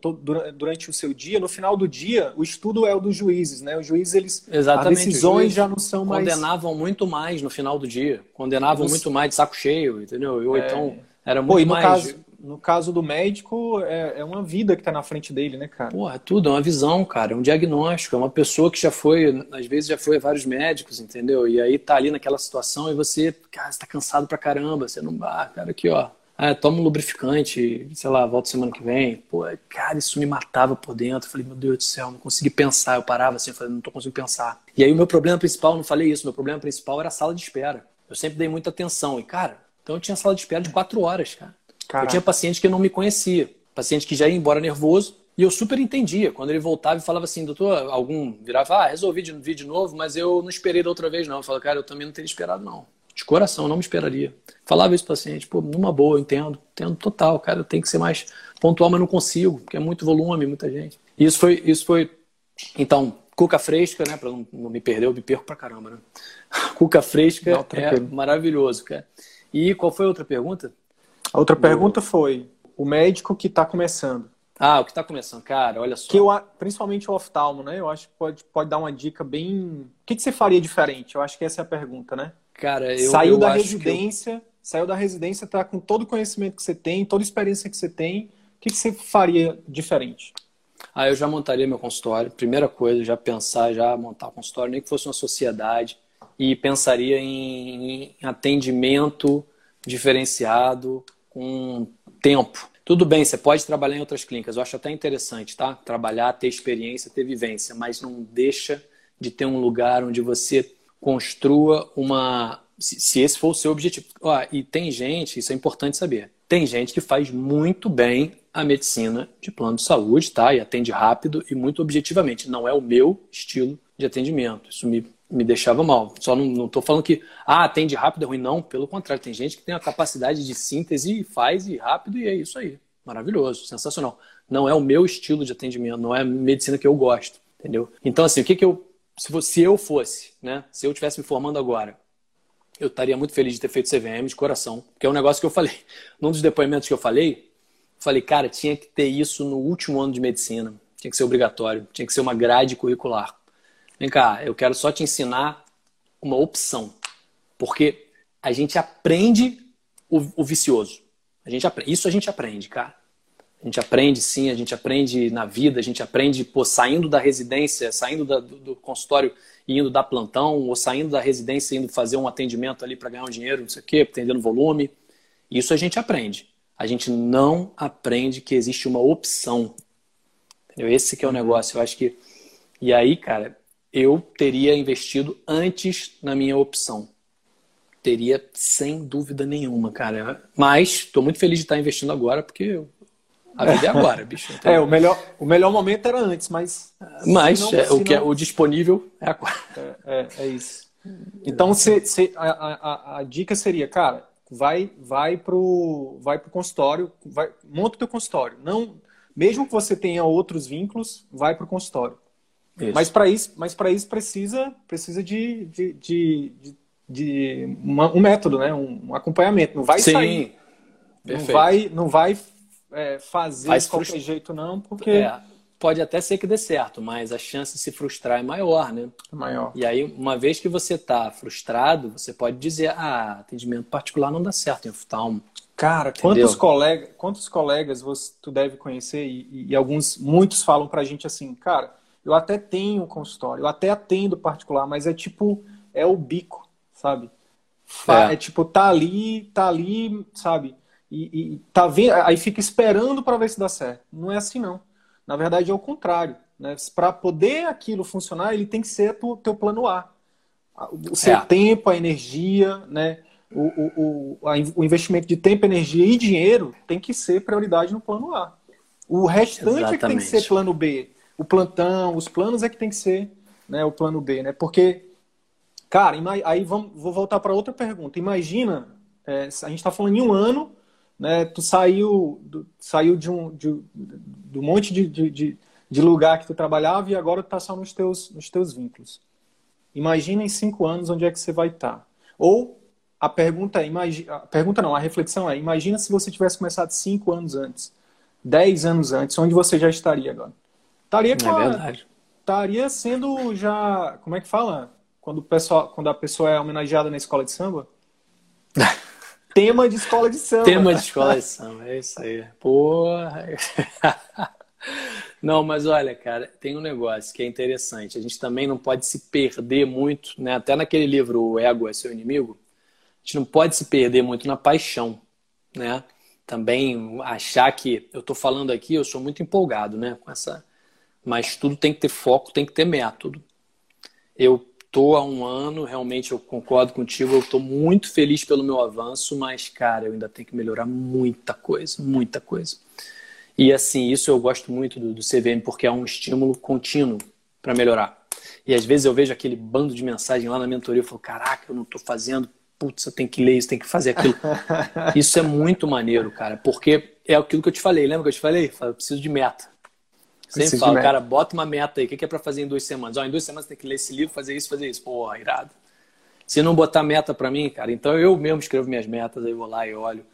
durante o seu dia, no final do dia, o estudo é o dos juízes, né? Os juízes, eles. Exatamente. As decisões já não são mais. Condenavam muito mais no final do dia. Condenavam muito mais de saco cheio, entendeu? Ou é... então era muito Pô, mais. Caso no caso do médico, é, é uma vida que está na frente dele, né, cara? Porra, é tudo, é uma visão, cara, é um diagnóstico, é uma pessoa que já foi, às vezes já foi a vários médicos, entendeu? E aí tá ali naquela situação e você, cara, você tá cansado pra caramba, você não, ah, cara, aqui, ó, ah, toma um lubrificante, sei lá, volta semana que vem. Pô, cara, isso me matava por dentro. Eu falei, meu Deus do céu, não consegui pensar. Eu parava assim, eu falei, não tô conseguindo pensar. E aí o meu problema principal, não falei isso, meu problema principal era a sala de espera. Eu sempre dei muita atenção. E, cara, então eu tinha sala de espera de quatro horas, cara. Caraca. Eu tinha paciente que não me conhecia, paciente que já ia embora nervoso, e eu super entendia. Quando ele voltava e falava assim, doutor, algum virava, ah, resolvi de vir de novo, mas eu não esperei da outra vez, não. Eu falava, cara, eu também não teria esperado, não. De coração, não me esperaria. Falava isso pro paciente, pô, numa boa, entendo, entendo total, cara, tenho que ser mais pontual, mas não consigo, porque é muito volume, muita gente. E isso foi, isso foi, então, cuca fresca, né, para não, não, me perder, eu me perco pra caramba, né? Cuca fresca não, é maravilhoso, cara. E qual foi a outra pergunta? A outra pergunta foi: o médico que está começando. Ah, o que está começando, cara, olha só. Que eu, principalmente o oftalmo, né? Eu acho que pode, pode dar uma dica bem. O que, que você faria diferente? Eu acho que essa é a pergunta, né? Cara, eu. Saiu eu da residência, eu... saiu da residência, tá com todo o conhecimento que você tem, toda a experiência que você tem. O que, que você faria diferente? Ah, eu já montaria meu consultório. Primeira coisa, já pensar, já montar o consultório, nem que fosse uma sociedade. E pensaria em, em atendimento diferenciado, com tempo. Tudo bem, você pode trabalhar em outras clínicas, eu acho até interessante, tá? Trabalhar, ter experiência, ter vivência, mas não deixa de ter um lugar onde você construa uma. Se esse for o seu objetivo. Ó, e tem gente, isso é importante saber, tem gente que faz muito bem a medicina de plano de saúde, tá? E atende rápido e muito objetivamente. Não é o meu estilo de atendimento. Isso me me deixava mal. Só não estou falando que, ah, atende rápido é ruim. Não, pelo contrário, tem gente que tem a capacidade de síntese e faz e rápido e é isso aí. Maravilhoso, sensacional. Não é o meu estilo de atendimento, não é a medicina que eu gosto, entendeu? Então, assim, o que, que eu. Se, fosse, se eu fosse, né? Se eu estivesse me formando agora, eu estaria muito feliz de ter feito CVM de coração, que é um negócio que eu falei. Num dos depoimentos que eu falei, falei, cara, tinha que ter isso no último ano de medicina. Tinha que ser obrigatório, tinha que ser uma grade curricular. Vem cá, eu quero só te ensinar uma opção. Porque a gente aprende o, o vicioso. A gente isso a gente aprende, cara. A gente aprende sim, a gente aprende na vida, a gente aprende pô, saindo da residência, saindo da, do, do, consultório e indo dar plantão, ou saindo da residência e indo fazer um atendimento ali para ganhar um dinheiro, não sei o quê, atendendo volume. Isso a gente aprende. A gente não aprende que existe uma opção. Entendeu? Esse que é o negócio. Eu acho que. E aí, cara, eu teria investido antes na minha opção. Teria sem dúvida nenhuma, cara. Mas estou muito feliz de estar investindo agora, porque a vida é agora, bicho. Então... É, o melhor, o melhor momento era antes, mas. Mas não, é, o que é o disponível é agora. É, é, é isso. Então, cê, cê, a, a, a, dica seria, cara, vai vai pro, vai pro consultório, vai, monta o teu consultório. Não, mesmo que você tenha outros vínculos, vai pro consultório. Isso. Mas para isso, mas para isso precisa precisa de, de, de, de, uma, um método, né? Um, acompanhamento. Não vai Sim. sair. Não vai, não vai é, fazer Faz de qualquer frustra... jeito, não, porque. É, pode até ser que dê certo, mas a chance de se frustrar é maior, né? É maior. E aí, uma vez que você está frustrado, você pode dizer: ah, atendimento particular não dá certo em oftalmo. Cara, quantos, colega, quantos colegas você, tu deve conhecer e, e, alguns, muitos falam pra gente assim, cara, eu até tenho consultório, eu até atendo particular, mas é tipo, é o bico, sabe? É, é tipo, tá ali, tá ali, sabe? E, e tá vendo, aí fica esperando para ver se dá certo. Não é assim não. Na verdade é o contrário. Né? Para poder aquilo funcionar, ele tem que ser o teu plano A. O seu é. tempo, a energia, né? O, o, o, a, o, investimento de tempo, energia e dinheiro tem que ser prioridade no plano A. O restante Exatamente. é que tem que ser plano B. O plantão, os planos é que tem que ser né, o plano B, né? Porque, cara, aí vamos, vou voltar para outra pergunta. Imagina, é, a gente está falando em um ano, né? Tu saiu, do, saiu de um, de, de um monte de, de, de, lugar que tu trabalhava e agora tu tá só nos teus, nos teus vínculos. Imagina em cinco anos onde é que você vai estar. Tá. Ou a pergunta, imagina, a pergunta não, a reflexão é: imagina se você tivesse começado cinco anos antes, dez anos antes, onde você já estaria agora? Estaria com é verdade. estaria sendo já, como é que fala? Quando o pessoal, quando a pessoa é homenageada na escola de samba? Tema de escola de samba. Tema de escola de samba, é isso aí. Porra. Não, mas olha, cara, tem um negócio que é interessante. A gente também não pode se perder muito, né? Até naquele livro O Ego é seu inimigo, a gente não pode se perder muito na paixão, né? Também achar que eu estou falando aqui, eu sou muito empolgado, né? Com essa, mas tudo tem que ter foco, tem que ter método. Eu tô há um ano, realmente eu concordo contigo, eu estou muito feliz pelo meu avanço, mas, cara, eu ainda tenho que melhorar muita coisa, muita coisa. E assim, isso eu gosto muito do, do CVM, porque é um estímulo contínuo para melhorar. E às vezes eu vejo aquele bando de mensagem lá na mentoria, eu falo, caraca, eu não estou fazendo, putz, eu tenho que ler isso, tenho que fazer aquilo. isso é muito maneiro, cara, porque é aquilo que eu te falei, lembra que eu te falei? Eu preciso de meta. Sempre falo, cara, bota uma meta aí. O que é para fazer em duas semanas? Ó, em duas semanas tem que ler esse livro, fazer isso, fazer isso. Pô, irado. Se não botar meta para mim, cara, então eu mesmo escrevo minhas metas, aí vou lá e olho.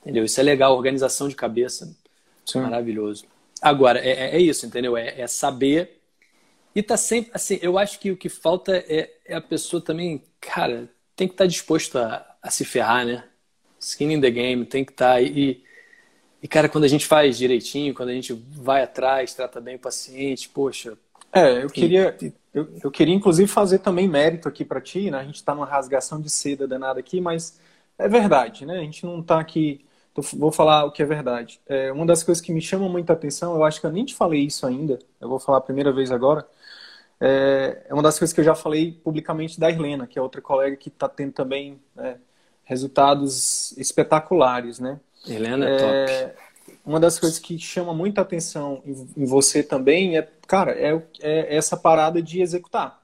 Entendeu? Isso é legal, organização de cabeça. Sim. Maravilhoso. Agora, é, é, é isso, entendeu? É, é, saber. E tá sempre. Assim, eu acho que o que falta é, é a pessoa também, cara, tem que estar tá disposto a, a, se ferrar, né? Skin in the game, tem que estar. Tá, e, e, cara, quando a gente faz direitinho, quando a gente vai atrás, trata bem o paciente, poxa. É, eu queria, eu, eu queria inclusive fazer também mérito aqui para ti, né? A gente está numa rasgação de seda danada aqui, mas é verdade, né? A gente não está aqui. Vou falar o que é verdade. É, uma das coisas que me chama muita atenção, eu acho que eu nem te falei isso ainda, eu vou falar a primeira vez agora. É, é uma das coisas que eu já falei publicamente da Irlena, que é outra colega que está tendo também né, resultados espetaculares, né? Helena é, top. Uma das coisas que chama muita atenção em, em você também é, cara, é, é, essa parada de executar.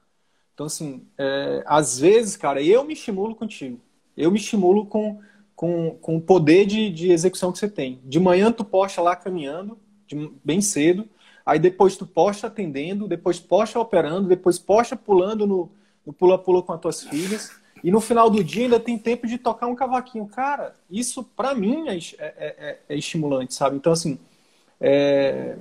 Então, assim, é, às vezes, cara, eu me estimulo contigo. Eu me estimulo com, com, com o poder de, de execução que você tem. De manhã tu posta lá caminhando, de, bem cedo. Aí depois tu posta atendendo, depois posta operando, depois posta pulando no pula-pula com as tuas filhas. E no final do dia ainda tem tempo de tocar um cavaquinho. Cara, isso para mim é, é, é, é, estimulante, sabe? Então, assim, é,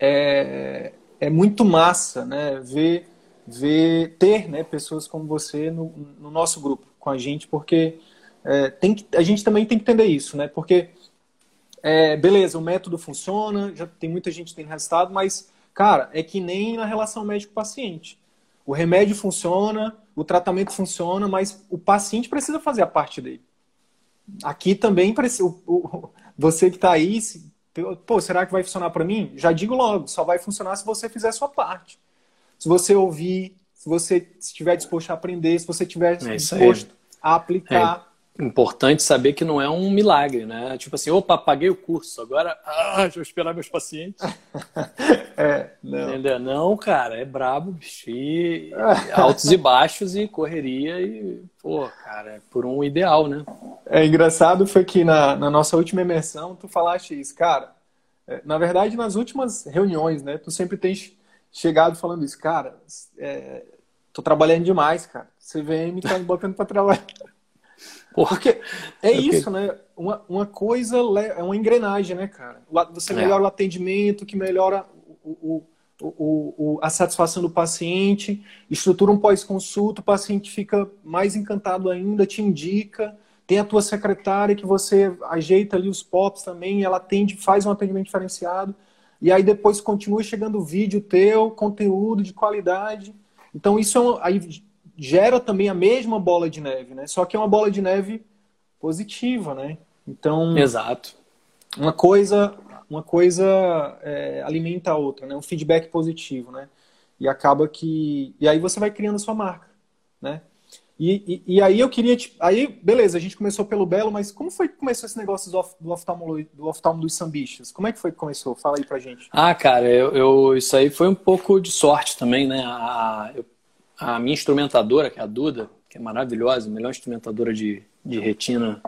é, é muito massa, né? Ver, ver ter, né, pessoas como você no, no nosso grupo com a gente, porque é, tem que, a gente também tem que entender isso, né? Porque é, beleza, o método funciona, já tem muita gente tem resultado, mas cara, é que nem na relação médico-paciente. O remédio funciona, o tratamento funciona, mas o paciente precisa fazer a parte dele. Aqui também precisa. O, o, você que está aí, se, pô, será que vai funcionar para mim? Já digo logo, só vai funcionar se você fizer a sua parte. Se você ouvir, se você estiver disposto a aprender, se você estiver é disposto a aplicar. É importante saber que não é um milagre, né? Tipo assim, opa, paguei o curso, agora ah, deixa eu esperar meus pacientes. é, não. Entendeu? Não, cara, é brabo, bicho. E altos e baixos e correria e, pô, cara, é por um ideal, né? É engraçado foi que na, na nossa última imersão tu falaste isso, cara. É, na verdade, nas últimas reuniões, né, tu sempre tens chegado falando isso, cara, é, tô trabalhando demais, cara. CVM tá me botando para trabalhar. Porque é isso, né? Uma, uma coisa é uma engrenagem, né, cara? Você é. melhora é. o atendimento, que melhora o, o, o, a satisfação do paciente, estrutura um pós-consulta, o paciente fica mais encantado ainda, te indica. Tem a tua secretária que você ajeita ali os POPs também, ela atende, faz um atendimento diferenciado. E aí depois continua chegando vídeo teu, conteúdo de qualidade. Então isso é um, aí gera também a mesma bola de neve, né? Só que é uma bola de neve positiva, né? Então, exato. Uma coisa, uma coisa é, alimenta a outra, né? Um feedback positivo, né? E acaba que e aí você vai criando a sua marca, né? E, e, e, aí eu queria. Te... Aí, beleza, a gente começou pelo Belo, mas como foi que começou esse negócio do, of, do, oftalmo, do oftalmo dos sambistas? Como é que foi que começou? Fala aí pra gente. Ah, cara, eu, eu isso aí foi um pouco de sorte também, né? A, eu a minha instrumentadora, que é a Duda, que é maravilhosa, a melhor instrumentadora de, de retina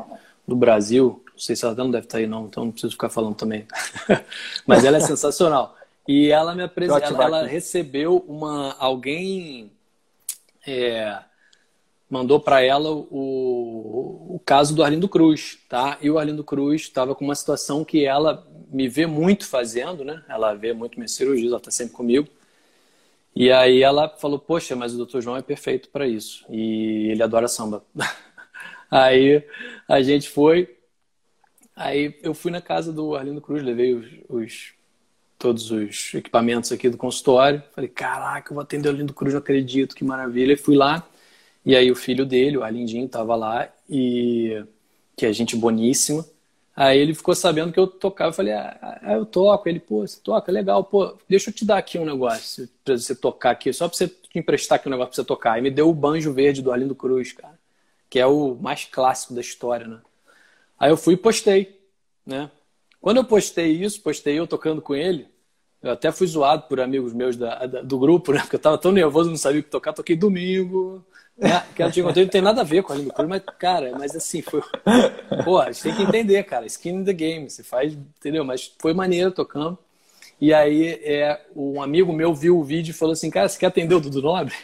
do Brasil. Não sei se ela não deve estar aí, não, então não preciso ficar falando também. Mas ela é sensacional. E ela me apresentou, ela, ela, recebeu uma. Alguém é, mandou para ela o, o caso do Arlindo Cruz, tá? E o Arlindo Cruz estava com uma situação que ela me vê muito fazendo, né? Ela vê muito minhas cirurgias, ela está sempre comigo. E aí ela falou, poxa, mas o Dr. João é perfeito para isso. E ele adora samba. aí a gente foi. Aí eu fui na casa do Arlindo Cruz, levei os, os todos os equipamentos aqui do consultório. Falei, caraca, eu vou atender o Arlindo Cruz, não acredito, que maravilha. E fui lá. E aí o filho dele, o Arlindinho, estava lá. E que é gente boníssima. Aí ele ficou sabendo que eu tocava. Eu falei, ah, ah, eu toco. Ele, pô, você toca? Legal. Pô, deixa eu te dar aqui um negócio pra você tocar aqui. Só pra você te emprestar aqui um negócio pra você tocar. Aí me deu o banjo verde do Arlindo Cruz, cara. Que é o mais clássico da história, né? Aí eu fui e postei, né? Quando eu postei isso, postei eu tocando com ele, eu até fui zoado por amigos meus da, da, do grupo, né? Porque eu tava tão nervoso, não sabia o que tocar. Toquei domingo, que ela te encontrei não tem nada a ver com a língua pura, mas, cara, mas assim, foi. Pô, a gente tem que entender, cara. Skin in the game. Você faz, entendeu? Mas foi maneiro tocando. E aí, é, um amigo meu viu o vídeo e falou assim: Cara, você quer atender o Dudu Nobre?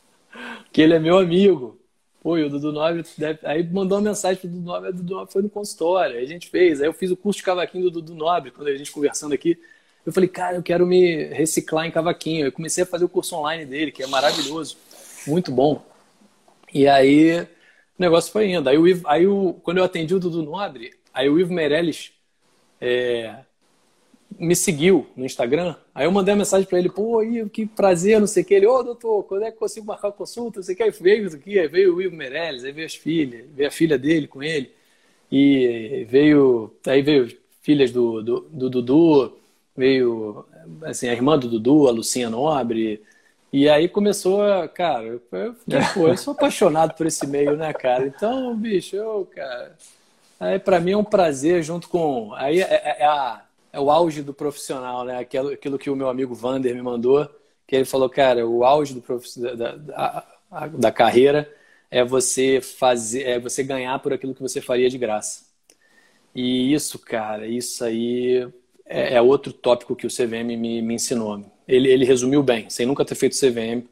que ele é meu amigo. Pô, e o Dudu Nobre deve... Aí mandou uma mensagem pro Dudu Nobre, o Dudu Nobre foi no consultório. Aí a gente fez. Aí eu fiz o curso de cavaquinho do Dudu Nobre, quando a gente conversando aqui. Eu falei, cara, eu quero me reciclar em cavaquinho. Eu comecei a fazer o curso online dele, que é maravilhoso, muito bom. E aí o negócio foi indo. Aí, o Ivo, aí o, quando eu atendi o Dudu Nobre, aí o Ivo Meirelles é, me seguiu no Instagram. Aí eu mandei uma mensagem para ele, pô, Ivo, que prazer, não sei o que. Ele, ô doutor, quando é que consigo marcar consulta? Não sei o que. Aí veio aqui, aí veio o Ivo Meirelles, aí veio as filhas, veio a filha dele com ele. E veio, aí veio filhas do, do, do Dudu, veio assim, a irmã do Dudu, a Lucinha Nobre, e aí começou, cara, eu, pô, eu sou apaixonado por esse meio, né, cara? Então, bicho, eu, cara. Aí para mim é um prazer junto com. Aí é, é, é, a, é o auge do profissional, né? Aquilo, aquilo que o meu amigo Vander me mandou, que ele falou, cara, o auge do prof... da, da, da carreira é você fazer, é você ganhar por aquilo que você faria de graça. E isso, cara, isso aí é, é outro tópico que o CVM me, me ensinou ele, ele resumiu bem, sem nunca ter feito CVM.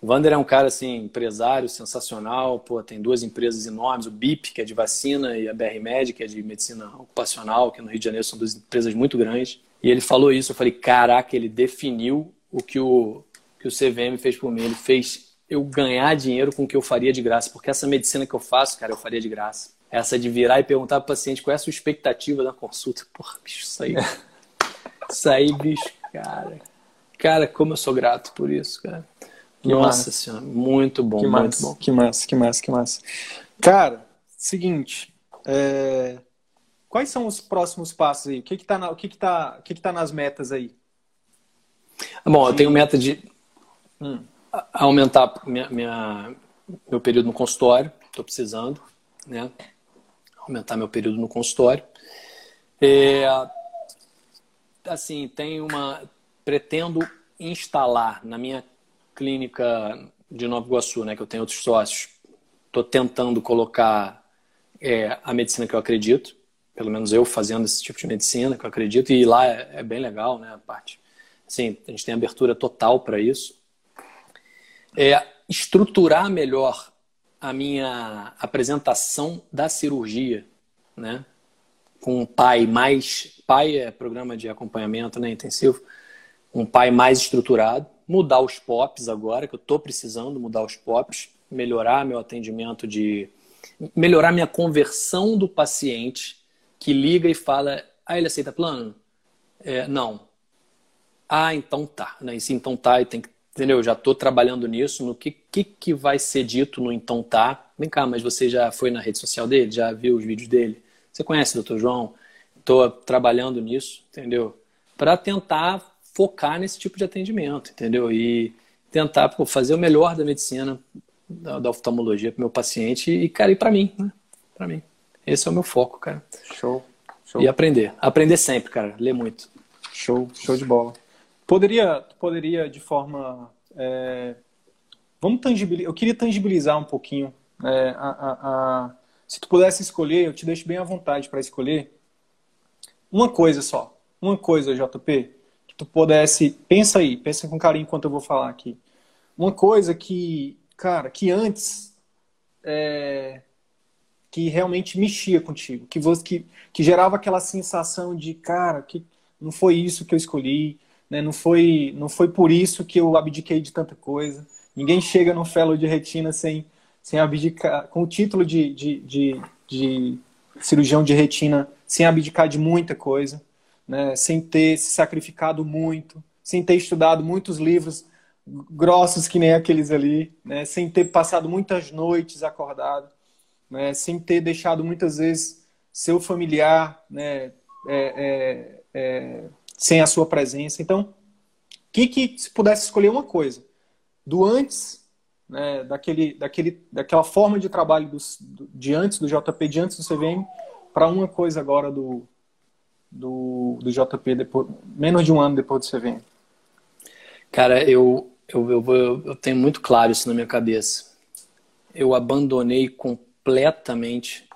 O Vander é um cara assim, empresário sensacional, pô, tem duas empresas enormes, o BIP, que é de vacina, e a BR Med, que é de medicina ocupacional, que no Rio de Janeiro são duas empresas muito grandes. E ele falou isso, eu falei, caraca, ele definiu o que o, que o CVM fez por mim. Ele fez eu ganhar dinheiro com o que eu faria de graça, porque essa medicina que eu faço, cara, eu faria de graça. Essa de virar e perguntar para o paciente qual é a sua expectativa da consulta. Porra, bicho, isso aí. isso aí, bicho, cara. Cara, como eu sou grato por isso, cara. Que Nossa massa. senhora, muito bom, que muito massa, bom. Que massa, que massa, que massa. Cara, seguinte, é... quais são os próximos passos aí? O que que tá, na... o que que tá... o que que tá nas metas aí? Bom, eu tenho meta de hum. aumentar minha, minha, meu período no consultório, estou precisando, né? Aumentar meu período no consultório. É... Assim, tem uma pretendo instalar na minha clínica de Nova Iguaçu, né, que eu tenho outros sócios, estou tentando colocar é, a medicina que eu acredito, pelo menos eu fazendo esse tipo de medicina que eu acredito, e lá é, é bem legal, né, a parte. Assim, a gente tem abertura total para isso. É estruturar melhor a minha apresentação da cirurgia, né, com um pai mais pai é programa de acompanhamento, né, intensivo um pai mais estruturado, mudar os POPs agora, que eu estou precisando mudar os POPs, melhorar meu atendimento de. melhorar minha conversão do paciente que liga e fala: ah, ele aceita plano? É, não. Ah, então tá. Né? Esse então tá, e tem que. Entendeu? Já estou trabalhando nisso, no que, que, que vai ser dito no então tá. Vem cá, mas você já foi na rede social dele? Já viu os vídeos dele? Você conhece o Dr. João? Estou trabalhando nisso, entendeu? Para tentar focar nesse tipo de atendimento, entendeu? E tentar pô, fazer o melhor da medicina, da, da oftalmologia para meu paciente e, cara, e para mim, né? Para mim. Esse é o meu foco, cara. Show. Show. E aprender. Aprender sempre, cara. Ler muito. Show, show de bola. Poderia, poderia de forma. É... Vamos tangibilizar. Eu queria tangibilizar um pouquinho. É, a, a, a... Se tu pudesse escolher, eu te deixo bem à vontade para escolher uma coisa só. Uma coisa, JP, tu pudesse. Pensa aí, pensa com carinho enquanto eu vou falar aqui. Uma coisa que, cara, que antes. É, que realmente mexia contigo, que, você, que, que gerava aquela sensação de, cara, que não foi isso que eu escolhi, né? não, foi, não foi por isso que eu abdiquei de tanta coisa. Ninguém chega no fellow de retina sem, sem abdicar, com o título de, de, de, de cirurgião de retina, sem abdicar de muita coisa né, sem ter se sacrificado muito, sem ter estudado muitos livros grossos que nem aqueles ali, né, sem ter passado muitas noites acordado, né, sem ter deixado muitas vezes seu familiar né, é, é, é, sem a sua presença. Então, que, que se pudesse escolher uma coisa do antes, né, daquele, daquele, daquela forma de trabalho do, de antes do JP, de antes do CVM, para uma coisa agora do, do, do JP depois, menos de um ano depois do CVM? Cara, eu, eu, eu, eu tenho muito claro isso na minha cabeça. Eu abandonei completamente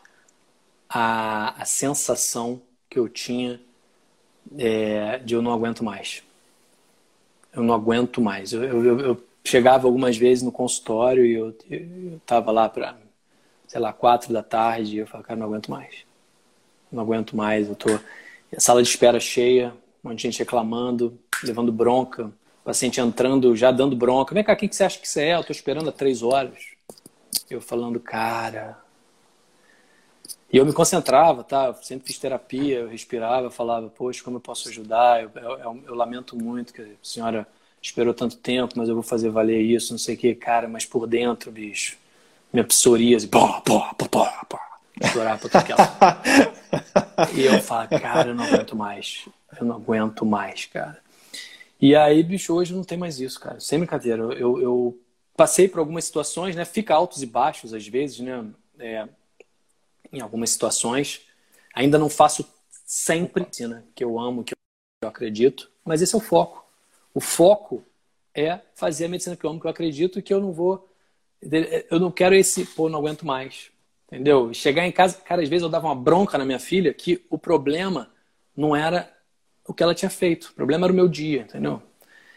a, a sensação que eu tinha é, de eu não aguento mais. Eu não aguento mais. Eu, eu, eu chegava algumas vezes no consultório e eu, eu tava lá para, sei lá, quatro da tarde e eu falava, cara, não aguento mais. Não aguento mais, eu tô sala de espera cheia, um monte de gente reclamando, levando bronca, paciente entrando, já dando bronca. Vem cá, quem que você acha que você é? Eu tô esperando há três horas. Eu falando, cara. E eu me concentrava, tá? Eu sempre fiz terapia, eu respirava, falava, poxa, como eu posso ajudar? Eu, eu, eu, lamento muito que a senhora esperou tanto tempo, mas eu vou fazer valer isso, não sei o que, cara, mas por dentro, bicho, minha psoríase, pô, pô, pô, pô, pô chorar pra aquela. e eu falo, cara, eu não aguento mais. Eu não aguento mais, cara. E aí, bicho, hoje não tem mais isso, cara. Sem brincadeira. Eu, eu passei por algumas situações, né? Fica altos e baixos às vezes, né? É, em algumas situações. Ainda não faço sempre, né? que eu amo, que eu acredito. Mas esse é o foco. O foco é fazer a medicina que eu amo, que eu acredito, que eu não vou. Eu não quero esse, pô, não aguento mais. Entendeu? Chegar em casa, cara, às vezes eu dava uma bronca na minha filha que o problema não era o que ela tinha feito, o problema era o meu dia, entendeu?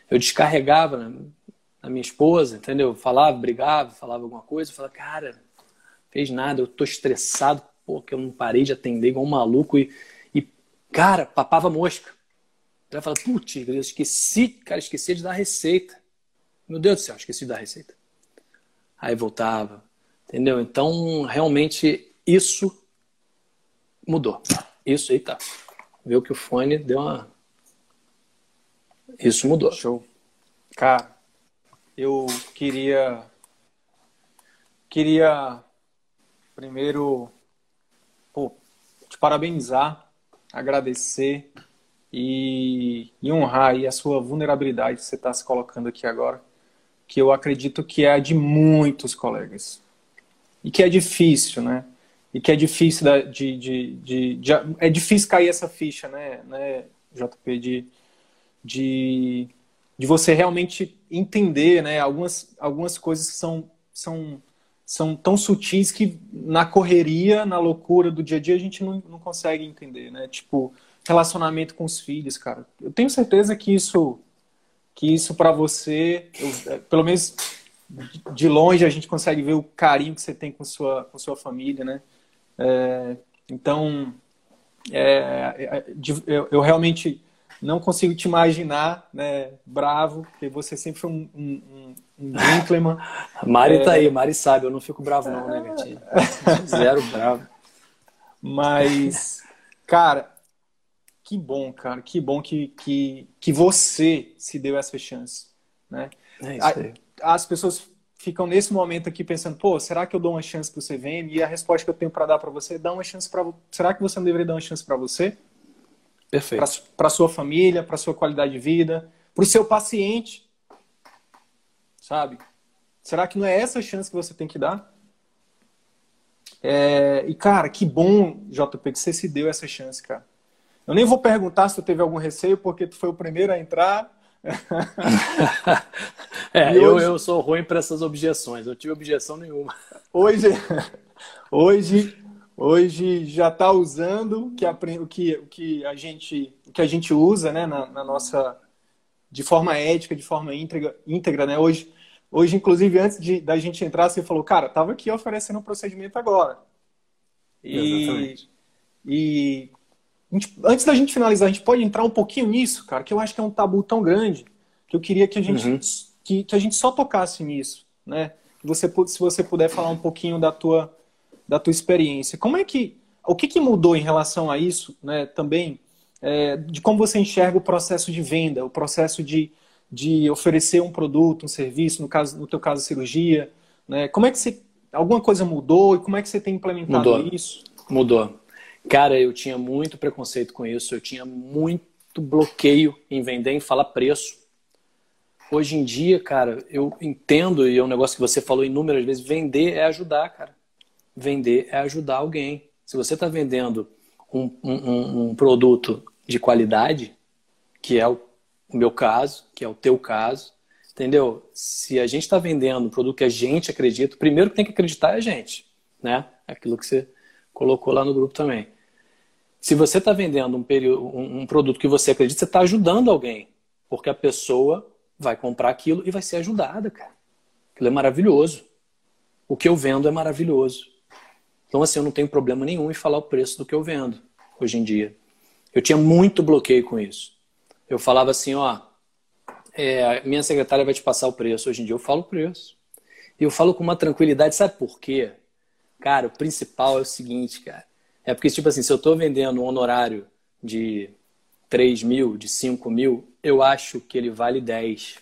Eu descarregava na, minha esposa, entendeu? Falava, brigava, falava alguma coisa, eu falava, cara, fez nada, eu tô estressado, pô, que eu não parei de atender igual um maluco e, e cara, papava mosca. Já fala, putz, eu esqueci, cara, esqueci de dar receita. Meu Deus do céu, esqueci de dar receita. Aí voltava, entendeu? Então, realmente, isso mudou. Isso tá. Viu que o fone deu uma. Isso mudou. Show. Cara, eu queria. Queria primeiro pô, te parabenizar, agradecer e, e honrar aí a sua vulnerabilidade que você está se colocando aqui agora, que eu acredito que é a de muitos colegas. E que é difícil, né? E que é difícil de, de, de, de é difícil cair essa ficha, né, né JP, de, de, de você realmente entender, né, algumas, algumas coisas que são, são, são tão sutis que na correria, na loucura do dia a dia, a gente não, não consegue entender, né? Tipo, relacionamento com os filhos, cara. Eu tenho certeza que isso, que isso para você, eu, é, pelo menos de longe a gente consegue ver o carinho que você tem com sua, com sua família, né? É, então, é, é eu, eu, realmente não consigo te imaginar né, bravo, porque você sempre foi um, um, um gentleman. Mari tá é... tá aí, Mari sabe, eu não fico bravo não, né, gatinho? Zero bravo. Mas, cara, que bom, cara, que bom que, que, que você se deu essa chance, né? É isso aí. As pessoas ficam nesse momento aqui pensando, pô, será que eu dou uma chance para o CVM? E a resposta que eu tenho para dar para você é dar uma chance para Será que você não deveria dar uma chance para você? Perfeito. Para sua família, para sua qualidade de vida, para o seu paciente, sabe? Será que não é essa chance que você tem que dar? É... E cara, que bom, JP, que você se deu essa chance, cara. Eu nem vou perguntar se tu teve algum receio, porque tu foi o primeiro a entrar. é, eu, hoje... eu sou ruim para essas objeções. Eu tive objeção nenhuma. Hoje, hoje, hoje já está usando o que, o, que, o que a gente, o que a gente usa, né, na, na nossa, de forma ética, de forma íntegra, íntegra, né? Hoje, hoje, inclusive, antes de, da gente entrar, você falou, cara, tava aqui oferecendo um procedimento agora. E, Exatamente. E gente, antes da gente finalizar, a gente pode entrar um pouquinho nisso, cara, que eu acho que é um tabu tão grande que eu queria que a gente, uhum. que, que a gente só tocasse nisso, né? Você, se você puder falar um pouquinho da tua, da tua experiência. Como é que, o que, que mudou em relação a isso, né? Também é, de como você enxerga o processo de venda, o processo de, de oferecer um produto, um serviço, no caso, no teu caso, cirurgia, né? Como é que você, alguma coisa mudou e como é que você tem implementado mudou. isso? Mudou. Cara, eu tinha muito preconceito com isso, eu tinha muito bloqueio em vender, em falar preço. Hoje em dia, cara, eu entendo, e é um negócio que você falou inúmeras vezes, vender é ajudar, cara. Vender é ajudar alguém. Se você está vendendo um, um, um, produto de qualidade, que é o, meu caso, que é o teu caso, entendeu? Se a gente está vendendo um produto que a gente acredita, primeiro que tem que acreditar é a gente, né? Aquilo que você colocou lá no grupo também. Se você está vendendo um, período, um, um, produto que você acredita, você está ajudando alguém. Porque a pessoa vai comprar aquilo e vai ser ajudada, cara. Aquilo é maravilhoso. O que eu vendo é maravilhoso. Então, assim, eu não tenho problema nenhum em falar o preço do que eu vendo hoje em dia. Eu tinha muito bloqueio com isso. Eu falava assim, ó, é, minha secretária vai te passar o preço. Hoje em dia eu falo o preço. E eu falo com uma tranquilidade, sabe por quê? Cara, o principal é o seguinte, cara. É porque, tipo assim, se eu estou vendendo um honorário de 3 mil, de 5 mil, eu acho que ele vale 10.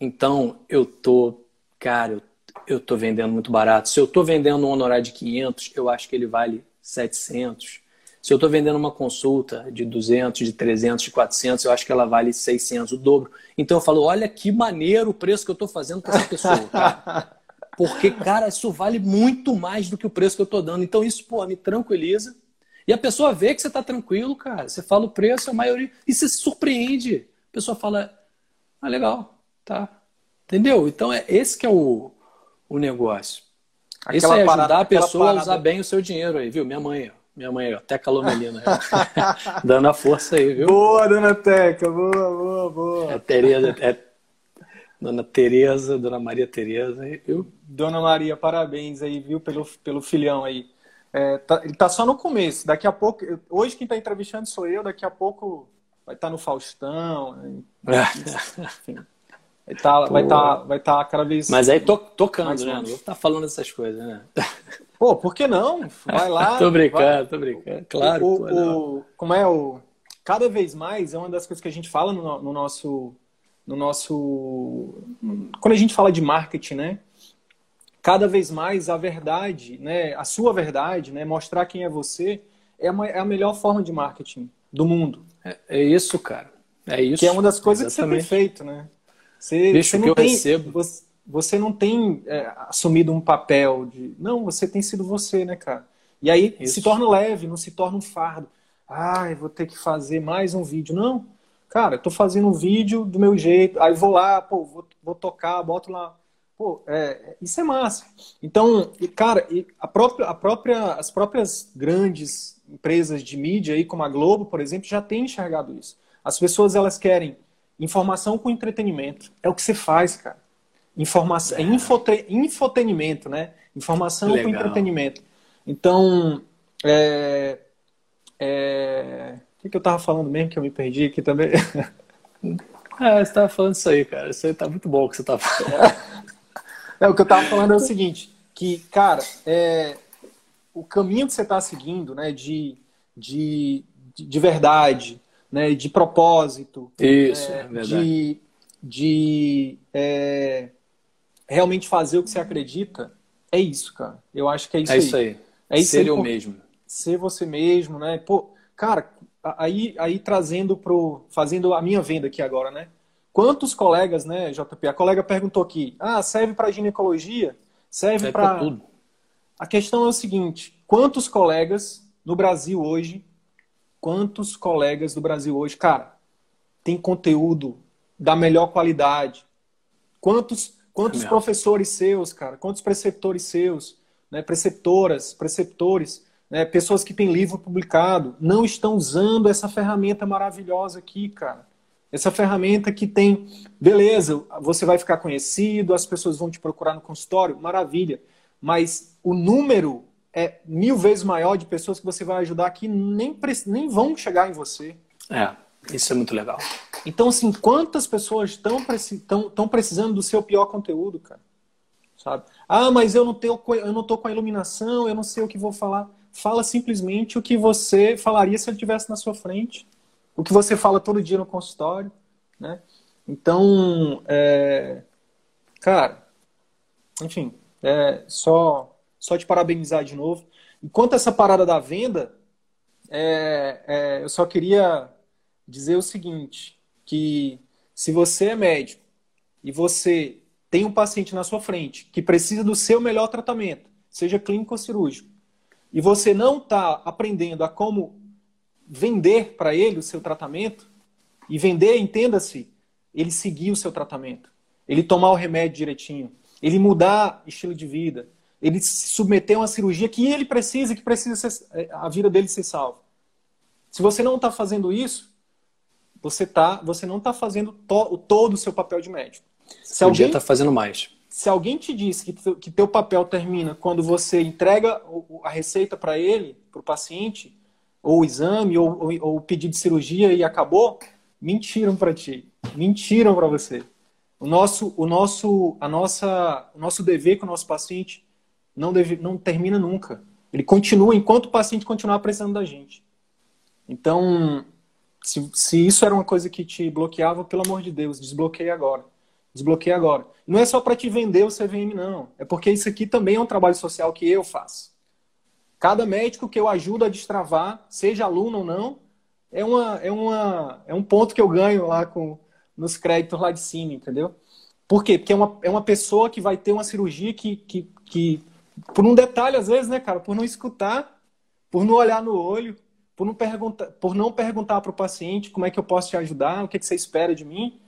Então, eu tô, cara, eu, eu tô vendendo muito barato. Se eu tô vendendo um honorário de 500, eu acho que ele vale 700. Se eu estou vendendo uma consulta de 200, de 300, de 400, eu acho que ela vale 600, o dobro. Então eu falo, olha que maneiro o preço que eu estou fazendo para essa pessoa. Cara. Porque, cara, isso vale muito mais do que o preço que eu estou dando. Então, isso, pô, me tranquiliza. E a pessoa vê que você está tranquilo, cara. Você fala o preço, a maioria. E você se surpreende. A pessoa fala, ah, legal, tá. Entendeu? Então, é esse que é o, o negócio. Aquela Isso é ajudar a pessoa a usar bem o seu dinheiro aí, viu? Minha mãe. Minha mãe, ó, Teca Lomelina. dando a força aí, viu? Boa, dona Teca, boa, boa, boa. É Tereza, é Dona Tereza, Dona Maria Tereza, eu... Dona Maria, parabéns aí, viu, pelo, pelo filhão aí. É, tá, ele tá só no começo, daqui a pouco, hoje quem está entrevistando sou eu, daqui a pouco vai estar tá no Faustão, né? enfim. Vai estar tá, vai tá, vai tá cada vez. Mas aí to, tocando, né? Não estar falando essas coisas, né? Pô, por que não? Vai lá. tô brincando, vai. tô brincando. Claro. O, o, como é o. Cada vez mais é uma das coisas que a gente fala no, no nosso. No nosso. Quando a gente fala de marketing, né? Cada vez mais a verdade, né? A sua verdade, né? Mostrar quem é você é, uma, é a melhor forma de marketing do mundo. É, é isso, cara. É isso. Que é uma das coisas Exatamente. que você tem feito, né? Você, Bicho, você não que eu tem, recebo. Você, você não tem é, assumido um papel de. Não, você tem sido você, né, cara? E aí Isso. se torna leve, não se torna um fardo. Ai, vou ter que fazer mais um vídeo. Não, cara, eu tô fazendo um vídeo do meu jeito. Aí vou lá, pô, vou, vou tocar, boto lá. Pô, é, isso é massa. Então, cara, a própria, a própria, as próprias grandes empresas de mídia aí, como a Globo, por exemplo, já têm enxergado isso. As pessoas elas querem Informação com entretenimento. É o que você faz, cara. Informação, é infotre, infotenimento, né? Informação Legal. com entretenimento. Então, é, é... o que, que eu tava falando mesmo que eu me perdi aqui também? É, você tava falando isso aí, cara. Isso aí tá muito bom o que você tá falando. O que eu tava falando é o seguinte, que, cara, é, o caminho que você está seguindo, né, de, de, de verdade, né, de propósito, Isso, é, é de, de é, realmente fazer o que você acredita, é isso, cara. Eu acho que é isso é aí. Isso aí. É isso ser aí, eu pô, mesmo. Ser você mesmo, né? Pô, cara, aí, aí trazendo pro. fazendo a minha venda aqui agora, né? Quantos colegas, né, JP? A colega perguntou aqui: ah, serve para ginecologia? Serve é para. tudo. A questão é o seguinte: quantos colegas no Brasil hoje quantos colegas do Brasil hoje, cara, tem conteúdo da melhor qualidade? Quantos, quantos professores seus, cara? Quantos preceptores seus, né? preceptoras, preceptores, né? pessoas que têm livro publicado, não estão usando essa ferramenta maravilhosa aqui, cara? Essa ferramenta que tem, beleza, você vai ficar conhecido, as pessoas vão te procurar no consultório, maravilha. Mas o número é mil vezes maior de pessoas que você vai ajudar que nem, nem vão chegar em você. É, isso é muito legal. Então, assim, quantas pessoas estão tão, precisando do seu pior conteúdo, cara? Sabe? Ah, mas eu não, tenho, eu não tô com a iluminação, eu não sei o que vou falar. Fala simplesmente o que você falaria se ele estivesse na sua frente. O que você fala todo dia no consultório, né? Então, é... cara, enfim, é só só te parabenizar de novo. Enquanto essa parada da venda, é, é, eu só queria dizer o seguinte, que se você é médico e você tem um paciente na sua frente que precisa do seu melhor tratamento, seja clínico ou cirúrgico, e você não está aprendendo a como vender para ele o seu tratamento, e vender, entenda-se, ele seguir o seu tratamento, ele tomar o remédio direitinho, ele mudar estilo de vida, ele se submeter a uma cirurgia que ele precisa, que precisa ser, é, a vida dele ser salva. Se você não está fazendo isso, você tá, você não está fazendo to, todo o seu papel de médico. Se alguém está fazendo mais. Se alguém te disse que, que teu papel termina quando você entrega a receita para ele, para o paciente, ou o exame, ou, ou, ou o pedido de cirurgia e acabou, mentiram para ti. Mentiram para você. O nosso, o nosso, a nossa, o nosso dever com o nosso paciente não, deve, não termina nunca. Ele continua enquanto o paciente continuar precisando da gente. Então, se, se isso era uma coisa que te bloqueava, pelo amor de Deus, desbloqueie agora. Desbloqueie agora. Não é só para te vender o CVM, não. É porque isso aqui também é um trabalho social que eu faço. Cada médico que eu ajudo a destravar, seja aluno ou não, é, uma, é, uma, é um ponto que eu ganho lá com, nos créditos lá de cima, entendeu? Por quê? Porque é uma, é uma pessoa que vai ter uma cirurgia que, que, que por um detalhe, às vezes, né, cara? Por não escutar, por não olhar no olho, por não perguntar, por não perguntar para o paciente como é que eu posso te ajudar, o que, que você espera de mim,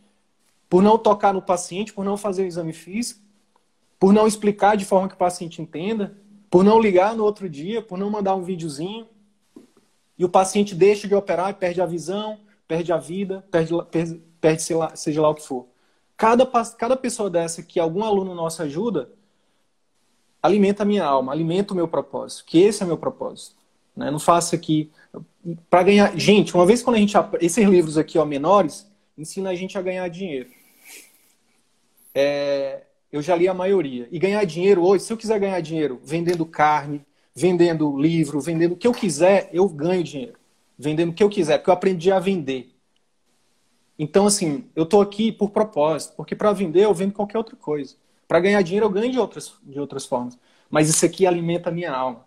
por não tocar no paciente, por não fazer o exame físico, por não explicar de forma que o paciente entenda, por não ligar no outro dia, por não mandar um videozinho, e o paciente deixa de operar e perde a visão, perde a vida, perde, perde, perde seja lá o que for. Cada, cada pessoa dessa que algum aluno nosso ajuda, alimenta a minha alma, alimenta o meu propósito, que esse é meu propósito. Né? Não faça aqui. para ganhar. Gente, uma vez quando a gente. Esses livros aqui, ó, menores, ensina a gente a ganhar dinheiro. É, eu já li a maioria. E ganhar dinheiro hoje, se eu quiser ganhar dinheiro vendendo carne, vendendo livro, vendendo o que eu quiser, eu ganho dinheiro. Vendendo o que eu quiser, porque eu aprendi a vender. Então, assim, eu estou aqui por propósito, porque para vender eu vendo qualquer outra coisa. Para ganhar dinheiro eu ganho de outras, de outras formas. Mas isso aqui alimenta a minha alma.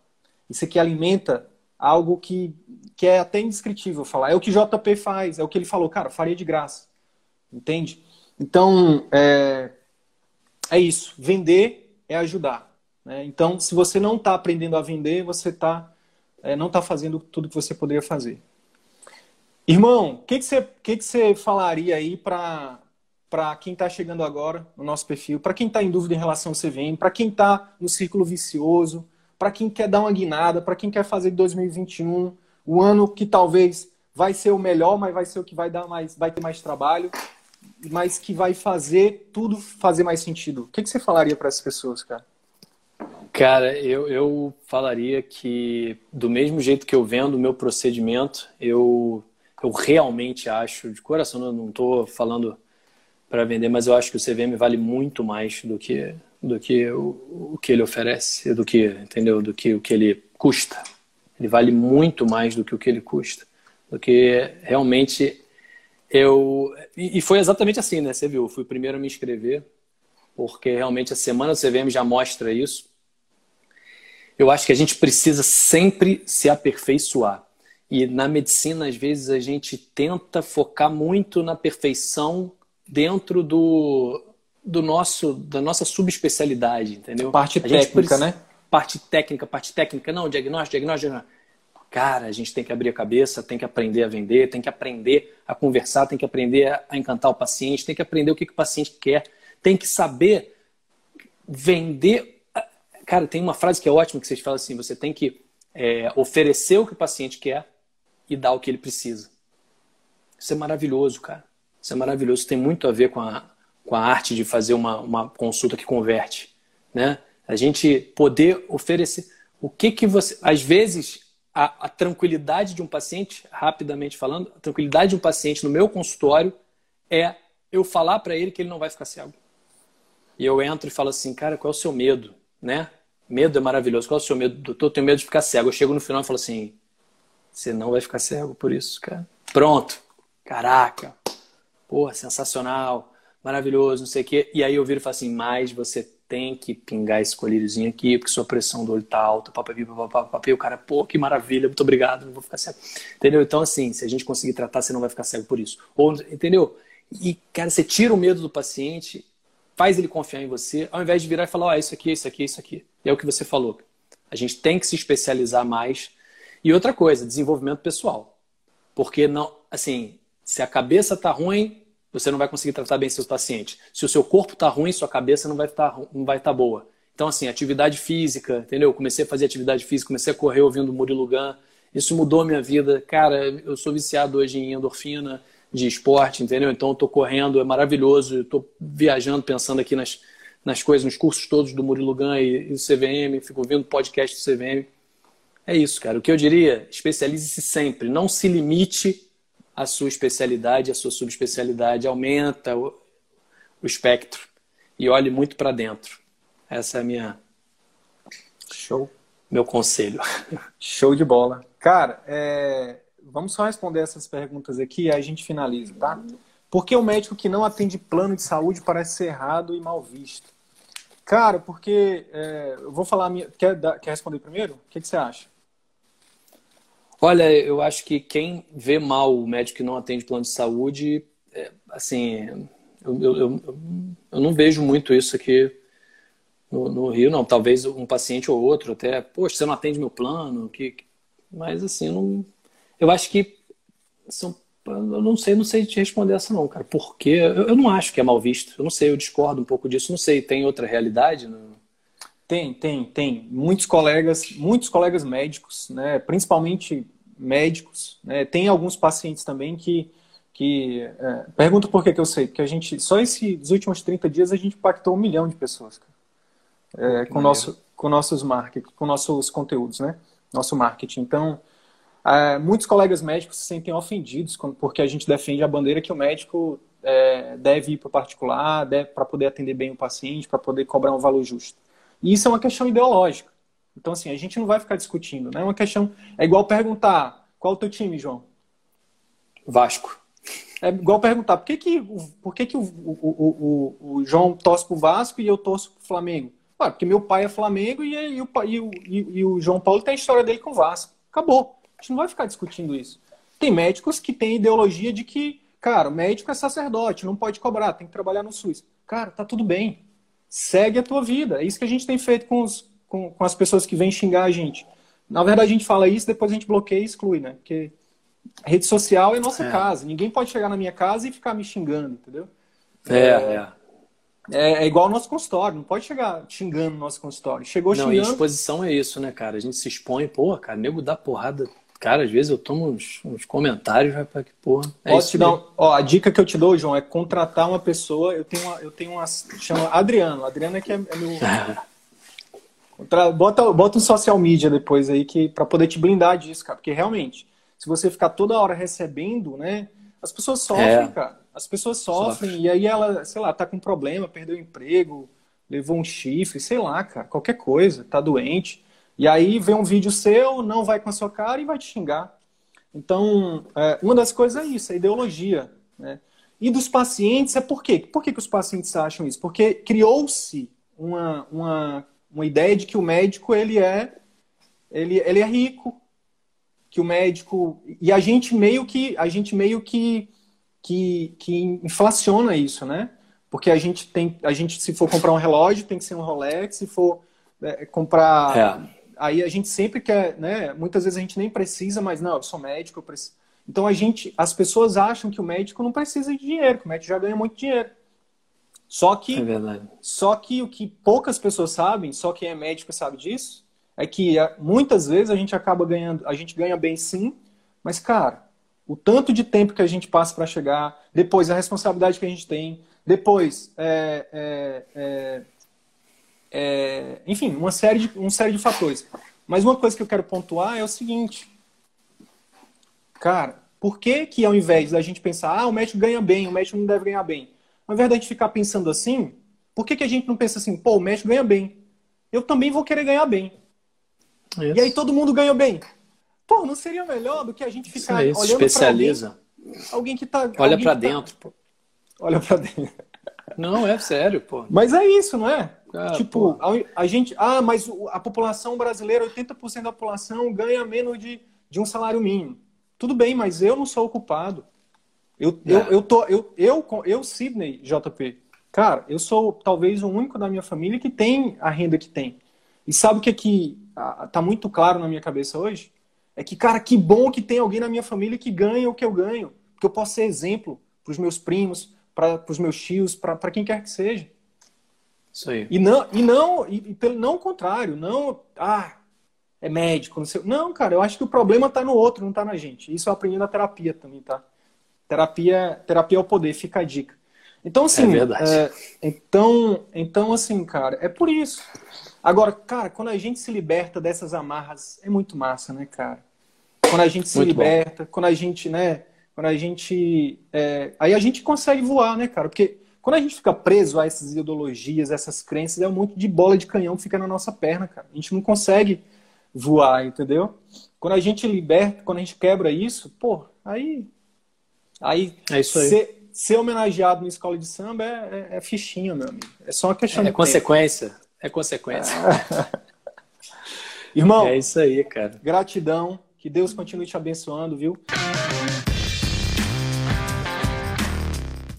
Isso aqui alimenta algo que, que é até indescritível falar. É o que JP faz, é o que ele falou, cara, faria de graça. Entende? Então, é, é isso. Vender é ajudar. Né? Então, se você não está aprendendo a vender, você tá, é, não está fazendo tudo que você poderia fazer. Irmão, o que, que, você, que, que você falaria aí para quem está chegando agora no nosso perfil, para quem está em dúvida em relação ao CVM, para quem está no círculo vicioso, para quem quer dar uma guinada, para quem quer fazer de 2021 o ano que talvez vai ser o melhor, mas vai ser o que vai dar mais, vai ter mais trabalho, mas que vai fazer tudo fazer mais sentido. O que, que você falaria para essas pessoas, cara? Cara, eu, eu falaria que do mesmo jeito que eu vendo o meu procedimento, eu eu realmente acho, de coração, eu não estou falando para vender, mas eu acho que o CVM vale muito mais do que do que o, o que ele oferece, do que, entendeu? Do que o que ele custa. Ele vale muito mais do que o que ele custa. Do que realmente eu e, e foi exatamente assim, né? Você viu, eu fui o primeiro a me inscrever, porque realmente a semana do CVM já mostra isso. Eu acho que a gente precisa sempre se aperfeiçoar. E na medicina, às vezes, a gente tenta focar muito na perfeição dentro do, do nosso, da nossa subespecialidade, entendeu? Parte técnica, precisa... né? Parte técnica, parte técnica. Não, diagnóstico, diagnóstico, diagnóstico. Cara, a gente tem que abrir a cabeça, tem que aprender a vender, tem que aprender a conversar, tem que aprender a encantar o paciente, tem que aprender o que, que o paciente quer, tem que saber vender. Cara, tem uma frase que é ótima que vocês falam assim: você tem que é, oferecer o que o paciente quer e dar o que ele precisa. Isso é maravilhoso, cara. Isso é maravilhoso. Isso tem muito a ver com a, com a arte de fazer uma, uma consulta que converte. Né? A gente poder oferecer. O que que você. Às vezes, a, a tranquilidade de um paciente, rapidamente falando, a tranquilidade de um paciente no meu consultório é eu falar para ele que ele não vai ficar cego. E eu entro e falo assim, cara, qual é o seu medo? Né? Medo é maravilhoso. Qual é o seu medo? Doutor, eu tenho medo de ficar cego. Eu chego no final e falo assim, você não vai ficar cego por isso, cara. Pronto. Caraca. Porra, sensacional. Maravilhoso, não sei o quê. E aí eu viro e falo assim, mas você tem que pingar esse colíriozinho aqui, porque sua pressão do olho tá alta, papapi, papapi, o cara, pô, que maravilha, muito obrigado, não vou ficar cego. Entendeu? Então, assim, se a gente conseguir tratar, você não vai ficar cego por isso. Ou, entendeu? E, cara, você tira o medo do paciente, faz ele confiar em você, ao invés de virar e falar, ó, oh, isso aqui, isso aqui, isso aqui. E é o que você falou. A gente tem que se especializar mais e outra coisa, desenvolvimento pessoal. Porque não, assim, se a cabeça está ruim, você não vai conseguir tratar bem seus pacientes. Se o seu corpo está ruim, sua cabeça não vai estar tá, não vai estar tá boa. Então, assim, atividade física, entendeu? Comecei a fazer atividade física, comecei a correr ouvindo Murilo Gun. Isso mudou minha vida. Cara, eu sou viciado hoje em endorfina de esporte, entendeu? Então, eu tô correndo, é maravilhoso. Eu tô viajando, pensando aqui nas, nas coisas, nos cursos todos do Murilo Gun e, e do CVM. Fico ouvindo podcast do CVM. É isso, cara. O que eu diria, especialize-se sempre. Não se limite à sua especialidade, à sua subespecialidade. Aumenta o, o espectro e olhe muito para dentro. Essa é a minha. Show. Meu conselho. Show de bola. Cara, é... vamos só responder essas perguntas aqui e a gente finaliza, tá? Por que o médico que não atende plano de saúde parece ser errado e mal visto? Cara, porque é, eu vou falar. Minha... Quer, dar... Quer responder primeiro? O que, que você acha? Olha, eu acho que quem vê mal o médico que não atende plano de saúde, é, assim, eu, eu, eu, eu, não vejo muito isso aqui no, no, Rio, não. Talvez um paciente ou outro até, poxa, você não atende meu plano, que, mas assim, não, eu acho que são, eu não sei, não sei te responder essa não, cara. Porque eu, eu não acho que é mal visto. Eu não sei, eu discordo um pouco disso. Não sei, tem outra realidade? Não? Tem, tem, tem. Muitos colegas, muitos colegas médicos, né, principalmente médicos, né, tem alguns pacientes também que, que é, pergunta por que, que eu sei, porque a gente, só esses últimos 30 dias a gente impactou um milhão de pessoas é, com, nosso, com nossos marketing, com nossos conteúdos, né, nosso marketing. Então, é, muitos colegas médicos se sentem ofendidos porque a gente defende a bandeira que o médico é, deve ir para o particular, para poder atender bem o paciente, para poder cobrar um valor justo. E isso é uma questão ideológica. Então, assim, a gente não vai ficar discutindo, né? É uma questão. É igual perguntar: qual é o teu time, João? Vasco. É igual perguntar: por que, que, por que, que o, o, o, o João torce pro Vasco e eu torço pro Flamengo? Ué, porque meu pai é Flamengo e, e, o, e, e, o João Paulo tem a história dele com o Vasco. Acabou. A gente não vai ficar discutindo isso. Tem médicos que têm ideologia de que, cara, o médico é sacerdote, não pode cobrar, tem que trabalhar no SUS. Cara, tá tudo bem. Segue a tua vida. É isso que a gente tem feito com, os, com, com as pessoas que vêm xingar a gente. Na verdade, a gente fala isso, depois a gente bloqueia e exclui, né? Porque rede social é nossa é. casa. Ninguém pode chegar na minha casa e ficar me xingando, entendeu? É, é. é. É, é, igual ao nosso consultório, não pode chegar xingando no nosso consultório. Chegou não, xingando. Não, exposição é isso, né, cara? A gente se expõe, pô, cara, nego dá porrada. Cara, às vezes eu tomo uns, uns comentários, vai pra que porra. É Posso te dar um, ó, a dica que eu te dou, João, é contratar uma pessoa. Eu tenho uma, eu tenho uma chama Adriano. Adriano é que é, é meu. Contra, bota, bota um social media depois aí que para poder te blindar disso, cara. Porque realmente, se você ficar toda hora recebendo, né? As pessoas sofrem, é. cara. As pessoas sofrem Sofre. e aí ela, sei lá, tá com problema, perdeu o emprego, levou um chifre, sei lá, cara, qualquer coisa, tá doente. E aí vê um vídeo seu, não vai com a sua cara e vai te xingar. Então, é, uma das coisas é isso, a ideologia. Né? E dos pacientes é por quê? Por que, que os pacientes acham isso? Porque criou-se uma, uma, uma ideia de que o médico ele é, ele, ele é rico, que o médico. E a gente meio que. A gente meio que que, que inflaciona isso, né? Porque a gente tem, a gente se for comprar um relógio tem que ser um Rolex, se for é, comprar, é. Aí a gente sempre quer, né? Muitas vezes a gente nem precisa, mas não, eu sou médico, eu preciso. Então a gente, as pessoas acham que o médico não precisa de dinheiro, que o médico já ganha muito dinheiro. Só que, é só que o que poucas pessoas sabem, só quem é médico sabe disso, é que é, muitas vezes a gente acaba ganhando, a gente ganha bem sim, mas cara, o tanto de tempo que a gente passa para chegar, depois a responsabilidade que a gente tem, depois, é, é, é, enfim, uma série, de, uma série de fatores. Mas uma coisa que eu quero pontuar é o seguinte, cara, por que que ao invés da gente pensar, ah, o médico ganha bem, o médico não deve ganhar bem, ao invés da gente ficar pensando assim, por que que a gente não pensa assim, pô, o médico ganha bem, eu também vou querer ganhar bem. Isso. E aí todo mundo ganha bem. Pô, não seria melhor do que a gente ficar Isso olhando especializa. Alguém, alguém, que tá. Olha para tá dentro, pô. Olha para dentro. Não, é sério, pô. Mas é isso, não é? Ah, tipo, a, a, gente. Ah, mas a população brasileira, 80% da população ganha menos de, de um salário mínimo. Tudo bem, mas eu não sou o culpado. Eu, é. eu, eu, tô, eu, eu, eu, Sidney, JP, cara, eu sou talvez o único da minha família que tem a renda que tem. E sabe o que, é que tá muito claro na minha cabeça hoje? É que, cara, que bom que tem alguém na minha família que ganha o que eu ganho. Que eu posso ser exemplo para os meus primos, para os meus tios, para quem quer que seja. Isso aí. E não, e não, e, e não o contrário, não, ah, é médico, não sei. Não, cara, eu acho que o problema está no outro, não está na gente. Isso eu aprendi na terapia também, tá? Terapia, terapia é o poder, fica a dica. Então, assim. É verdade. É, então, então, assim, cara, é por isso. Agora, cara, quando a gente se liberta dessas amarras, é muito massa, né, cara? Quando a gente se Muito liberta, bom. quando a gente, né? Quando a gente. É, aí a gente consegue voar, né, cara? Porque quando a gente fica preso a essas ideologias, essas crenças, é um monte de bola de canhão que fica na nossa perna, cara. A gente não consegue voar, entendeu? Quando a gente liberta, quando a gente quebra isso, pô, aí. Aí, é isso aí. Ser, ser homenageado na escola de samba é, é, é fichinha, meu amigo. É só uma questão é, de. É consequência. É consequência. Irmão. É isso aí, cara. Gratidão. Que Deus continue te abençoando, viu?